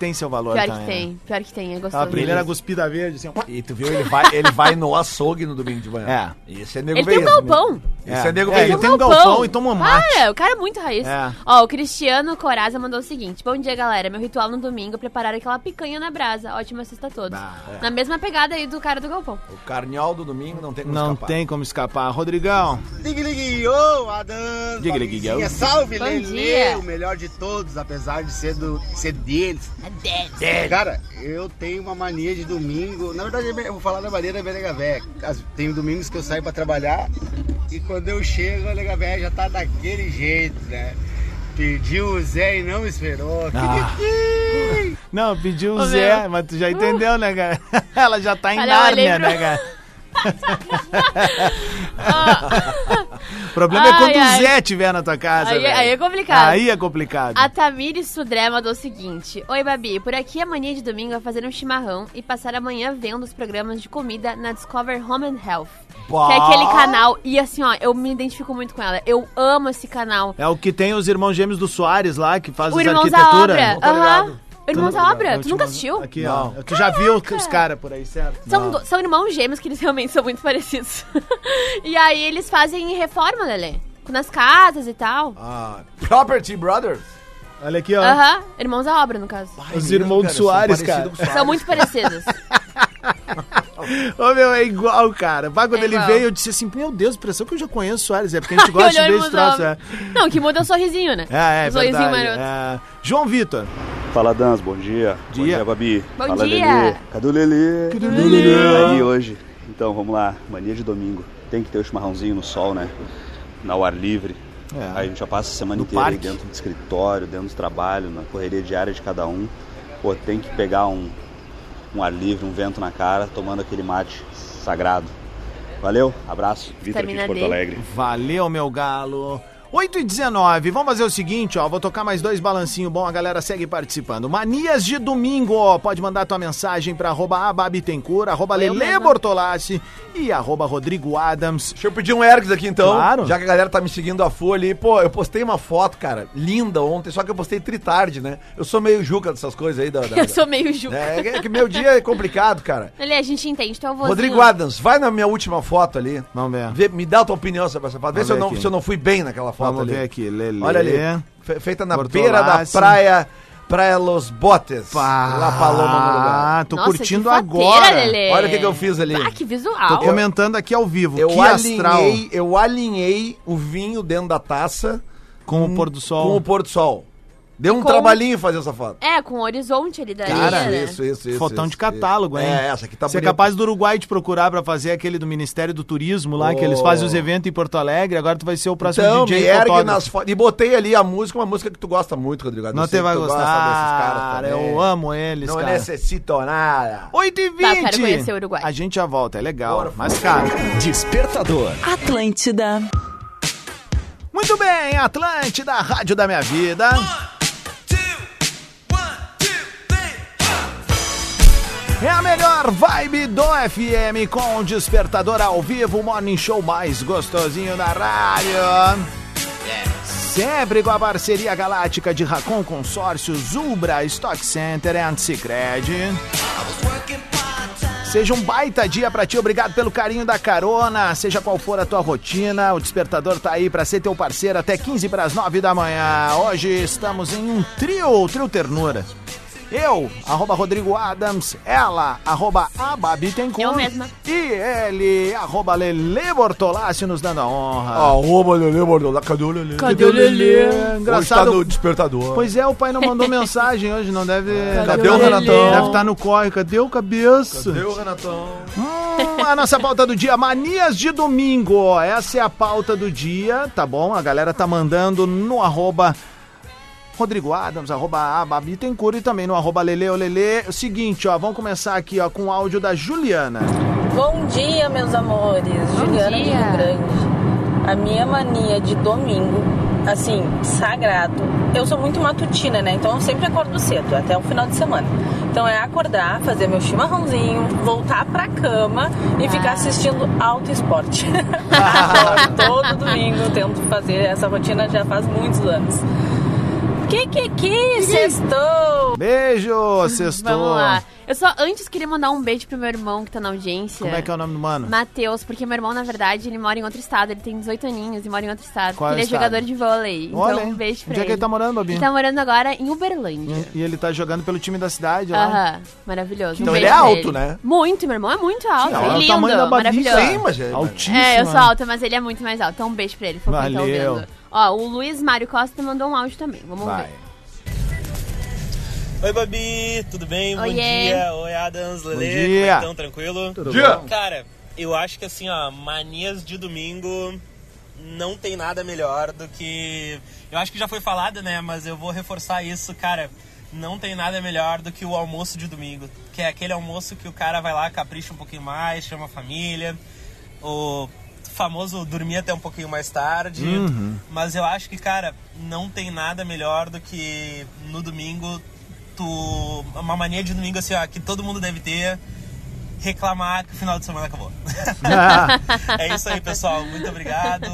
Tem seu valor Pior também. que né? tem, pior que tem, é A gostoso. primeira cuspida verde, assim. ó. E tu viu, ele *laughs* vai, ele vai no açougue no domingo de manhã. É. Esse é nego Ele tem um veículo, galpão. né? Esse é, nego É, ele tem um galpão e toma um mate. Para, o cara é muito raiz. É. Ó, o Cristiano Coraza mandou o seguinte: Bom dia, galera. Meu ritual no domingo é preparar aquela picanha na brasa. Ótima sexta a todos. é. Na mesma pegada aí do cara do galpão. O carniol do domingo não tem como Não escapar. tem como escapar. Rodrigão. Ligue, ligue, ô, Adams, ligue, yo. Salve, Bom dia. o melhor de todos, apesar de ser, do, ser deles. É Cara, eu tenho uma mania de domingo, na verdade eu vou falar da maneira da Nega Véia. Tem domingos que eu saio pra trabalhar e quando eu chego a Nega Véia já tá daquele jeito, né? Pediu o Zé e não esperou. Ah. Não, pediu o Zé, mas tu já entendeu, né, cara? *laughs* Ela já tá em Olha, Nárnia, né, cara? O problema é quando Ai, ai. o Zé estiver na tua casa. Aí- velho. aí é complicado. Aí é complicado. A Tamires Sudré mandou o seguinte: Oi, Babi. Por aqui a mania de domingo é fazer um chimarrão e passar a manhã vendo os programas de comida na Discover Home and Health. Bah. Que é aquele canal. E assim, ó, eu me identifico muito com ela. Eu amo esse canal. É o que tem os irmãos gêmeos do Soares lá, que faz o Irmãos da arquitetura. Obra. Aham. Irmãos da Obra. Tu nunca assistiu? Aqui, ó. Tu já viu os caras por aí, certo? São, do- são irmãos gêmeos que eles *laughs* realmente são muito parecidos. *laughs* e aí eles fazem reforma, Lelê. Nas casas e tal. Ah, Property Brothers. Olha aqui, ó. Aham. Irmãos da obra, no caso. Os irmãos do Soares, cara. São muito parecidos. *laughs* Ô, meu, é igual, cara. Bah, quando É ele igual. veio, eu disse assim, meu Deus, impressão que eu já conheço o Soares. É porque a gente gosta de ver esse troço. É, Não, o que muda é o sorrisinho, né? é, é o sorrisinho verdade. maroto. É. João Vitor. Fala, Dans, bom dia. Bom dia, Babi. Bom Fala, dia. Lelê. Cadê o Lelê? Cadê o Lelê? Aí hoje. Então, vamos lá. Mania de domingo. Tem que ter o chimarrãozinho no sol, né? No ar livre. É. Aí a gente já passa a semana No inteira dentro do escritório, dentro do trabalho, na correria diária de cada um. Pô, tem que pegar um, um ar livre, um vento na cara, tomando aquele mate sagrado. Valeu, abraço. Vitor aqui de Porto Alegre. Valeu, meu galo. 8 e 19, vamos fazer o seguinte, ó, vou tocar mais dois balancinhos bom, a galera segue participando. Manias de domingo, ó, pode mandar tua mensagem pra arroba ababitencur, arroba Lele. Bortolassi e arroba Rodrigo Adams. Deixa eu pedir um Ergs aqui então. Claro. Já que a galera tá me seguindo a full ali. Pô, eu postei uma foto, cara, linda ontem, só que eu postei tritarde, né? Eu sou meio juca dessas coisas aí. Da, da- *laughs* Eu sou meio juca. É, é que meu dia é complicado, cara. Lelê, a gente entende, tu é o. Rodrigo Adams, vai na minha última foto ali. Vamos ver. Vê- me dá a tua opinião sobre essa foto. Vê se eu, não, aqui. se eu não fui bem naquela foto Vamos ali. ver aqui, Lele. Olha ali. fe- feita na Bortolassi. beira da praia, Praia Los Botes. La Paloma no lugar. Ah, tô Nossa, curtindo agora. Lelê. Olha o que, que eu fiz ali. Ah, que Tô visual. comentando aqui ao vivo. Eu que astral. alinhei, eu alinhei o vinho dentro da taça Com o pôr do sol. com o pôr do sol. Deu um Com- trabalhinho fazer essa foto. É, com o horizonte ali da Cara, né? Isso, isso, isso. Fotão isso, de catálogo, isso. hein? É, essa aqui tá Você é bonita. capaz do Uruguai te procurar pra fazer aquele do Ministério do Turismo lá, que eles Oh. fazem os eventos em Porto Alegre. Agora tu vai ser o próximo Então, DJ me ergue nas fotos. E botei ali a música, uma música que tu gosta muito, Rodrigo. Eu Não sei te vai tu gosta gostar. desses também. Eu amo eles, Não cara. necessito nada. 8 e 20 Tá, quero conhecer o Uruguai. A gente já volta, é legal. Mas, cara, Despertador. Atlântida. muito bem, Atlântida, Rádio da Minha Vida. É a melhor vibe do FM com o despertador ao vivo, o morning show mais gostosinho da rádio. Sempre com a parceria galáctica de Racon Consórcios, Ubra, Stock Center e Anticred. Seja um baita dia pra ti, obrigado pelo carinho da carona, seja qual for a tua rotina, o Despertador tá aí pra ser teu parceiro até 15 para as 9 da manhã. Hoje estamos em um trio, trio ternura. Eu, arroba Rodrigo Adams, ela, arroba Ababitencur. Eu mesma. E ele, arroba Lele Bortolassi, nos dando a honra. Arroba Lelê Bordola. Cadê o Lelê? Cadê o Lelê? Engraçado. Hoje tá no despertador. Pois é, o pai não mandou *laughs* mensagem hoje, não deve. Cadê deve- o Renatão? Deve estar no corre. Cadê o cabeça? Cadê o Renatão? Hum, a nossa pauta do dia, manias de domingo. ó. Essa é a pauta do dia, tá bom? A galera tá mandando no arroba Rodrigo Adams, arroba Ababitencur e também no arroba Leleolele. O seguinte, ó, vamos começar aqui, ó, com o áudio da Juliana. Bom dia, meus amores. Juliana de dia. Rio Grande. A minha mania de domingo, assim, sagrado. Eu sou muito matutina, né? Então eu sempre acordo cedo, até o final de semana. Então é acordar, fazer meu chimarrãozinho, voltar pra cama e ficar assistindo alto esporte. *laughs* *laughs* Todo domingo eu tento fazer essa rotina já faz muitos anos. Que que que? Sextou! Beijo, sextou. Vamos lá. Eu só antes queria mandar um beijo pro meu irmão que tá na audiência. Como é que é o nome do mano? Matheus, porque meu irmão, na verdade, ele mora em outro estado. Ele tem 18 aninhos e mora em outro estado. Qual ele é estado? jogador de vôlei. Então, um beijo pra Onde é que ele tá morando, Babi? Ele tá morando agora em Uberlândia. E, e ele tá jogando pelo time da cidade lá. Aham, maravilhoso. Então um ele é alto, ele. né? Muito, meu irmão é muito alto. Não, é é o lindo, tamanho da maravilhoso. Sim, mas é- Altíssimo. É, eu sou alta, mas ele é muito mais alto. Então um beijo pra ele, fofinho, tá Valeu. ouvindo. Ó, o Luiz Mário Costa mandou um áudio também. Vamos Vai. ver. Oi, Babi, tudo bem? Bom Oiê. dia. Oi, Adams, Lele. Bom Como é dia. que tão? Tranquilo? Tudo Dia. bom? Cara, eu acho que assim, ó, manias de domingo não tem nada melhor do que. Eu acho que já foi falado, né? Mas eu vou reforçar isso, cara. Não tem nada melhor do que o almoço de domingo. Que é aquele almoço que o cara vai lá, capricha um pouquinho mais, chama a família. Ou famoso dormir até um pouquinho mais tarde. Uhum. Mas eu acho que, cara, não tem nada melhor do que no domingo tu. Uma mania de domingo assim, ó, que todo mundo deve ter. Reclamar que o final de semana acabou. *laughs* é isso aí, pessoal. Muito obrigado.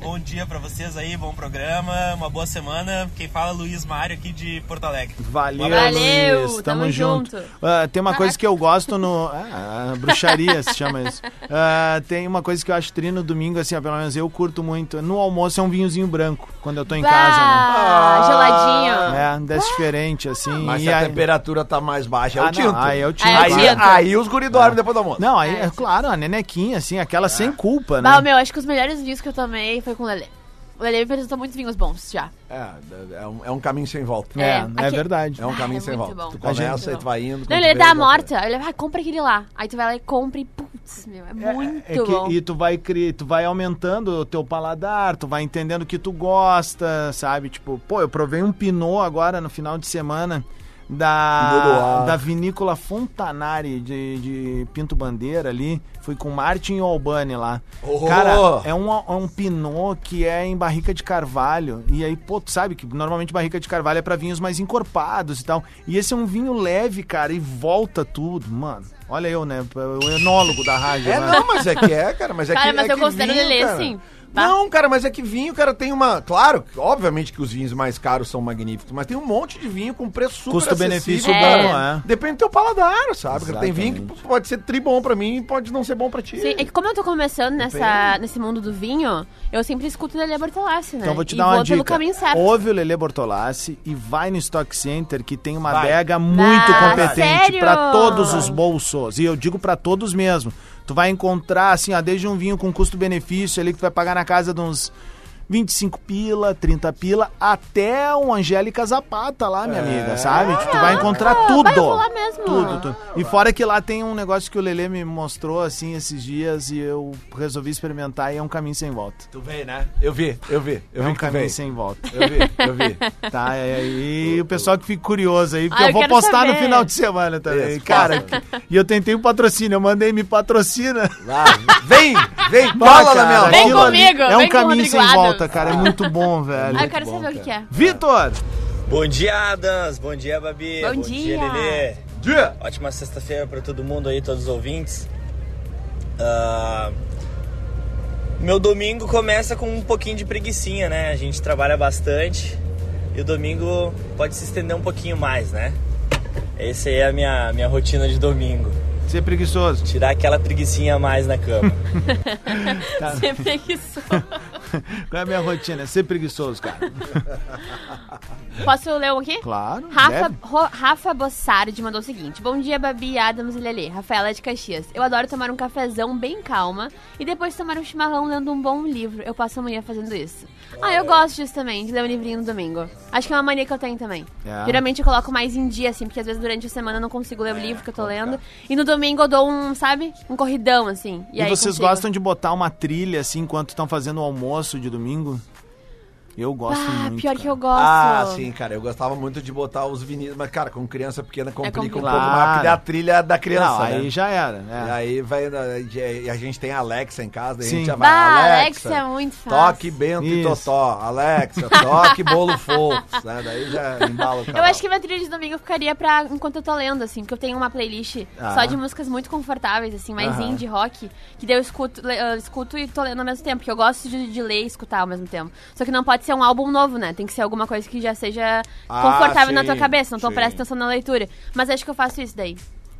Bom dia pra vocês aí, bom programa, uma boa semana. Quem fala é Luiz Mário aqui de Porto Alegre. Valeu, Valeu, Luiz. Tamo, tamo junto. junto. Ah, tem uma coisa que eu gosto no. *laughs* Ah, bruxaria se chama isso. Ah, tem uma coisa que eu acho tri no domingo, assim, ó, pelo menos eu curto muito. No almoço é um vinhozinho branco, quando eu tô em casa, né? Ah, geladinho. É, desce diferente, assim. Mas e se a aí- temperatura tá mais baixa, é Ah, o não, tinto. aí é o tinto, Aí, claro. aí os guri dormem depois do almoço. Não, aí é claro, a nenequinha, assim, aquela sem culpa, né? Bah, meu, acho que os melhores vinhos que eu tomei foi com o Lelê. O Lelê me apresentou muitos vinhos bons já. É, é um, é um caminho sem volta. É, é, aqui- verdade. É um caminho é sem muito volta. bom. Tu começa Muito e bom. tu vai indo. Não, quando ele tu dá vê, a já morta. Ele vai, compra aquele lá. Aí tu vai lá e compra e putz, meu, é muito É que- bom. e tu vai cri- tu vai aumentando o teu paladar, tu vai entendendo o que tu gosta, sabe? Tipo, pô, eu provei um pinot agora no final de semana da, da vinícola Fontanari de, de Pinto Bandeira ali. Fui com Martin e o Albani lá. Oh! Cara, é um, é um pinot que é em barrica de carvalho. E aí, pô, tu sabe que normalmente barrica de carvalho é pra vinhos mais encorpados e tal. E esse é um vinho leve, cara, e volta tudo, mano. Olha eu, né? O enólogo da rádio. É, né? não, mas é que é, cara. Mas é Cara, que, mas é eu que considero vinho, cara. sim. Tá? Não, cara, mas é que vinho, cara, tem uma. Claro, obviamente que os vinhos mais caros são magníficos, mas tem um monte de vinho com preço super Custo-benefício bom, cara. é. Depende do teu paladar, sabe? cara? Tem vinho que pode ser tri bom pra mim e pode não ser bom pra ti. Sim, é que como eu tô começando nessa, nesse mundo do vinho, eu sempre escuto o Lelê Bortolassi, né? Então vou te e dar uma vou pelo dica. caminho certo. Ouve o Lele Bortolassi e vai no Stock Center que tem uma Vai. adega muito Ah, competente sério? pra todos os bolsos. E eu digo pra todos mesmo. Tu vai encontrar assim, ó, desde um vinho com custo-benefício ali que tu vai pagar na casa de uns 25 pila, 30 pila, até um Angélica Zapata lá, minha amiga, sabe? Tu vai encontrar Ah, tudo. vai, eu vou lá mesmo. Tudo, tudo. E fora que lá tem um negócio que o Lele me mostrou assim esses dias e eu resolvi experimentar e é um caminho sem volta. Tu vê, né? Eu vi, eu vi. Eu é vi um caminho veio. sem volta. Eu vi, eu vi. *laughs* Tá, é, *laughs* e o pessoal que fica curioso aí, porque Ah, eu eu vou postar no saber. final de semana também. Isso, cara, e eu tentei o patrocínio, eu mandei me patrocina. Lá, vem, vem, na minha Vem aquilo ali comigo, É um caminho sem Adams. Volta, cara. É muito bom, *laughs* velho. Ah, eu quero saber o que, que é. Vitor! Bom dia, Adams. Bom dia, Babi. Bom dia. Lelê. Dia. Ótima sexta-feira para todo mundo aí, todos os ouvintes. Ah, meu domingo começa com um pouquinho de preguiçinha, né? A gente trabalha bastante e o domingo pode se estender um pouquinho mais, né? Essa aí é a minha, minha rotina de domingo. Ser preguiçoso. Tirar aquela preguiçinha a mais na cama. *laughs* Tá. Você preguiçoso. Qual é a minha rotina? É ser preguiçoso, cara. *laughs* Posso ler um aqui? Claro. Rafa. Ro- Rafa Bossardi mandou o seguinte: Bom dia, Babi, Adams e Lelê. Rafaela de Caxias. Eu adoro tomar um cafezão bem calma e depois tomar um chimarrão lendo um bom livro. Eu passo a manhã fazendo isso. Ah, eu gosto disso também, de ler um livrinho no domingo. Acho que é uma mania que eu tenho também. É. Geralmente eu coloco mais em dia, assim, porque às vezes durante a semana eu não consigo ler o livro que eu tô lendo. E no domingo eu dou um, sabe? Um corridão, assim. E, E, vocês consigo. gostam de botar uma trilha assim enquanto estão fazendo o almoço de domingo? Eu gosto Ah, muito. pior cara. que eu gosto. Ah, sim, cara. Eu gostava muito de botar os vinis, mas, cara, com criança pequena complica um pouco mais, porque é a trilha da criança. Não, né? aí já era. é. E aí vai. E a gente tem a Alexa em casa, daí a Sim. gente já vai. Bah, Alexa, Alexa é muito fácil. Toque Bento e Isso. Totó. Alexa, toque bolo fofo. Né? Daí já embala o Eu cavalo. acho que minha trilha de domingo ficaria pra enquanto eu tô lendo, assim, porque eu tenho uma playlist Ah. só de músicas muito confortáveis, assim, mais Aham. indie rock, que daí eu escuto, eu escuto e tô lendo ao mesmo tempo, porque eu gosto de, de ler e escutar ao mesmo tempo. Só que não pode ser um álbum novo, né? Tem que ser alguma coisa que já seja Ah, confortável na sim, tua cabeça, não tô sim. prestando atenção na leitura. Mas acho que eu faço isso daí.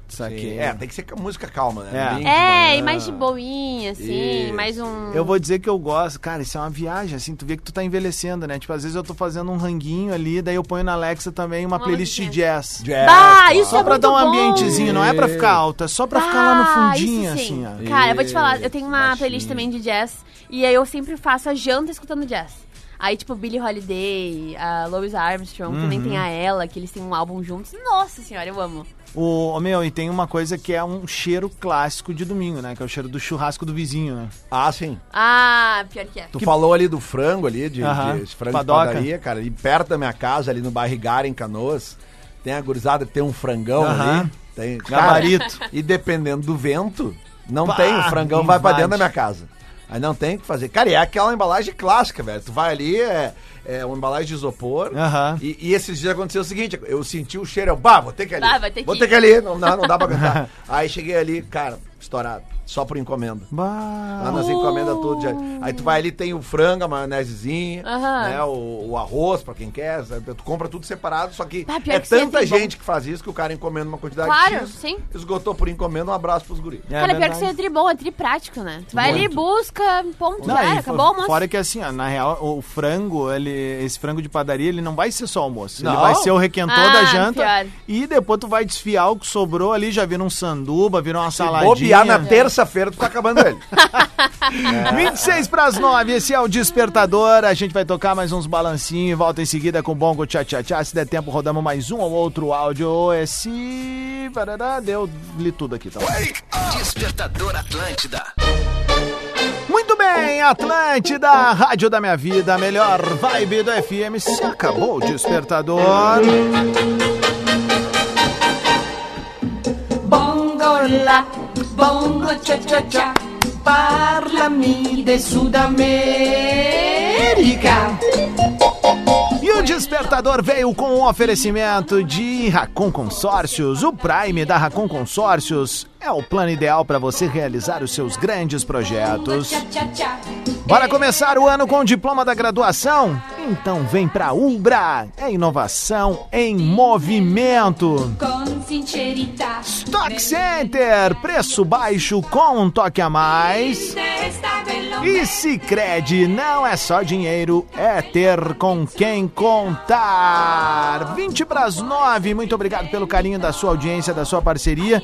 Saquei. É, tem que ser música calma, né? É. É, e mais de boinha, assim, Isso. mais um. Eu vou dizer que eu gosto, cara, isso é uma viagem, assim, tu vê que tu tá envelhecendo, né? Tipo, às vezes eu tô fazendo um ranguinho ali, daí eu ponho na Alexa também uma, Uma playlist de jazz. Jazz, Bah, isso Só é pra muito dar um bom. ambientezinho, não é pra ficar alto, é só pra ficar lá no Ah, fundinho, isso sim. assim, ó. Cara, eu vou te falar, eu tenho uma baixinho. playlist também de jazz e aí eu sempre faço a janta escutando jazz. Aí, tipo, Billie Holiday, a Louis Armstrong, também Uhum. tem a ela, que eles têm um álbum juntos. Nossa senhora, eu amo. O, ô, meu, e tem uma coisa que é um cheiro clássico de domingo, né? Que é o cheiro do churrasco do vizinho, né? Ah, sim. Ah, pior que é. Tu falou ali do frango ali, de, Aham. de frango Padoca. de padaria, cara. Ali perto da minha casa, ali no Barrigar, em Canoas, tem a gurizada que tem um frangão Aham. ali. Tem, Gabarito. Cara, e dependendo do vento, não Pá, tem, o frangão vai pra dentro da minha casa. Aí não tem o que fazer. Cara, e é aquela embalagem clássica, velho. Tu vai ali, é, é uma embalagem de isopor. Aham. E, e esses dias aconteceu o seguinte: eu senti o cheiro, eu, bah, vou ter que ir ali. Bah, vai ter vou que ter que ir ali, não, não, não dá pra aguentar. *laughs* Aí cheguei ali, cara, estourado. Só por encomenda. Lá nas encomendas tudo. Já. Aí tu vai ali, tem o frango, a maionesezinha, né? O, o arroz, pra quem quer. sabe? Tu compra tudo separado, só que Ah, é que sim, tanta é bom. gente que faz isso que o cara encomenda uma quantidade Claro, X, sim. esgotou por encomenda, um abraço pros guris. Cara, pior que ser tri bom, é tri prático, né? Tu vai ali, Muito. busca, ponto, Não, já era, acabou o almoço. Fora que assim, ó, na real, o frango, ele, esse frango de padaria, ele não vai ser só almoço. Ele Não. vai ser o requentor Ah, da janta. pior. E depois tu vai desfiar o que sobrou ali, já vira um sanduba, vira uma Se saladinha. bobear na terça-feira, tu tá acabando ele. *laughs* 26 para as 9, esse é o Despertador. A gente vai tocar mais uns balancinhos e volta em seguida com o Bongo Tchá Tchá Tchá. Se der tempo, rodamos mais um ou outro áudio. Esse. Parará, deu, li tudo aqui, tá bom? Despertador Atlântida. Muito bem, Atlântida, Rádio da Minha Vida, melhor vibe do FM. Se acabou o Despertador. Bongo la, bongo cha cha cha, parlami de Sudamérica. E o Despertador veio com um oferecimento de Racon Consórcios. O Prime da Racon Consórcios é o plano ideal para você realizar os seus grandes projetos. Bora começar o ano com o diploma da graduação? Então vem pra Ubra, é inovação em movimento. Stock Center, preço baixo com um toque a mais. E Sicredi não é só dinheiro, é ter com quem contar. 20 para as 9. Muito obrigado pelo carinho da sua audiência, da sua parceria.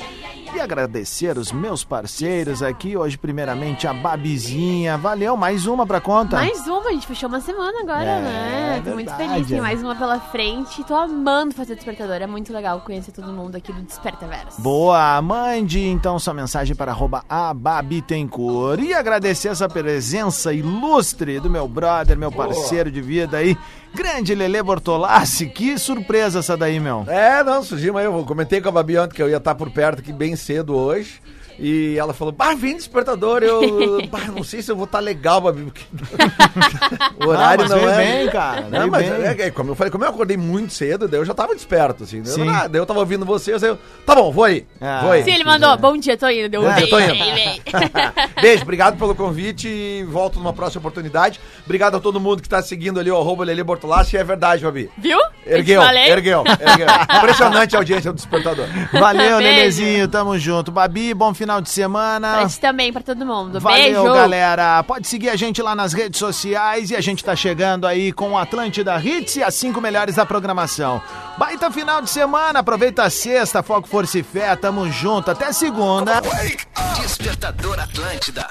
E agradecer os meus parceiros aqui hoje, primeiramente a Babizinha. Valeu, mais uma pra conta. Mais uma, a gente fechou uma semana agora, É, né? Tô muito feliz, tem mais uma pela frente. Tô amando fazer despertador, é muito legal conhecer todo mundo aqui do Despertaverso. Boa, mande então sua mensagem para arroba ababitencourt e agradecer essa presença ilustre do meu brother, meu parceiro de vida aí, grande Lele Bortolassi. Que surpresa essa daí, meu. É, não, surgiu aí. Eu comentei com a Babi ontem que eu ia estar por perto aqui bem cedo hoje. E ela falou, bah, vem despertador. Eu, *laughs* bah, não sei se eu vou estar legal, Babi. porque *laughs* o horário mas não, é. bem, cara, Não, mas bem. é, é, como eu falei, como eu acordei muito cedo, daí eu já tava desperto, assim. Daí eu, Sim. ah, daí eu tava ouvindo você, eu sei, tá bom, vou aí. Ah, vou aí. Sim, ele mandou, bom dia, tô indo. Deu É, tô indo. *laughs* Beijo, obrigado pelo convite e volto numa próxima oportunidade. Obrigado a todo mundo que tá seguindo ali o arroba Lele Bortolassi. É verdade, Babi. Viu? Ergueu, Eu ergueu, ergueu. Impressionante a audiência do Despertador. Valeu, Beijo. Lelezinho, tamo junto. Babi, bom final de semana. Pra ti também, pra todo mundo. Valeu, Beijo. galera. Pode seguir a gente lá nas redes sociais e a gente tá chegando aí com o Atlântida Hits e as cinco melhores da programação. Baita final de semana, aproveita a sexta, foco, força e fé, tamo junto. Até segunda. Despertador Atlântida.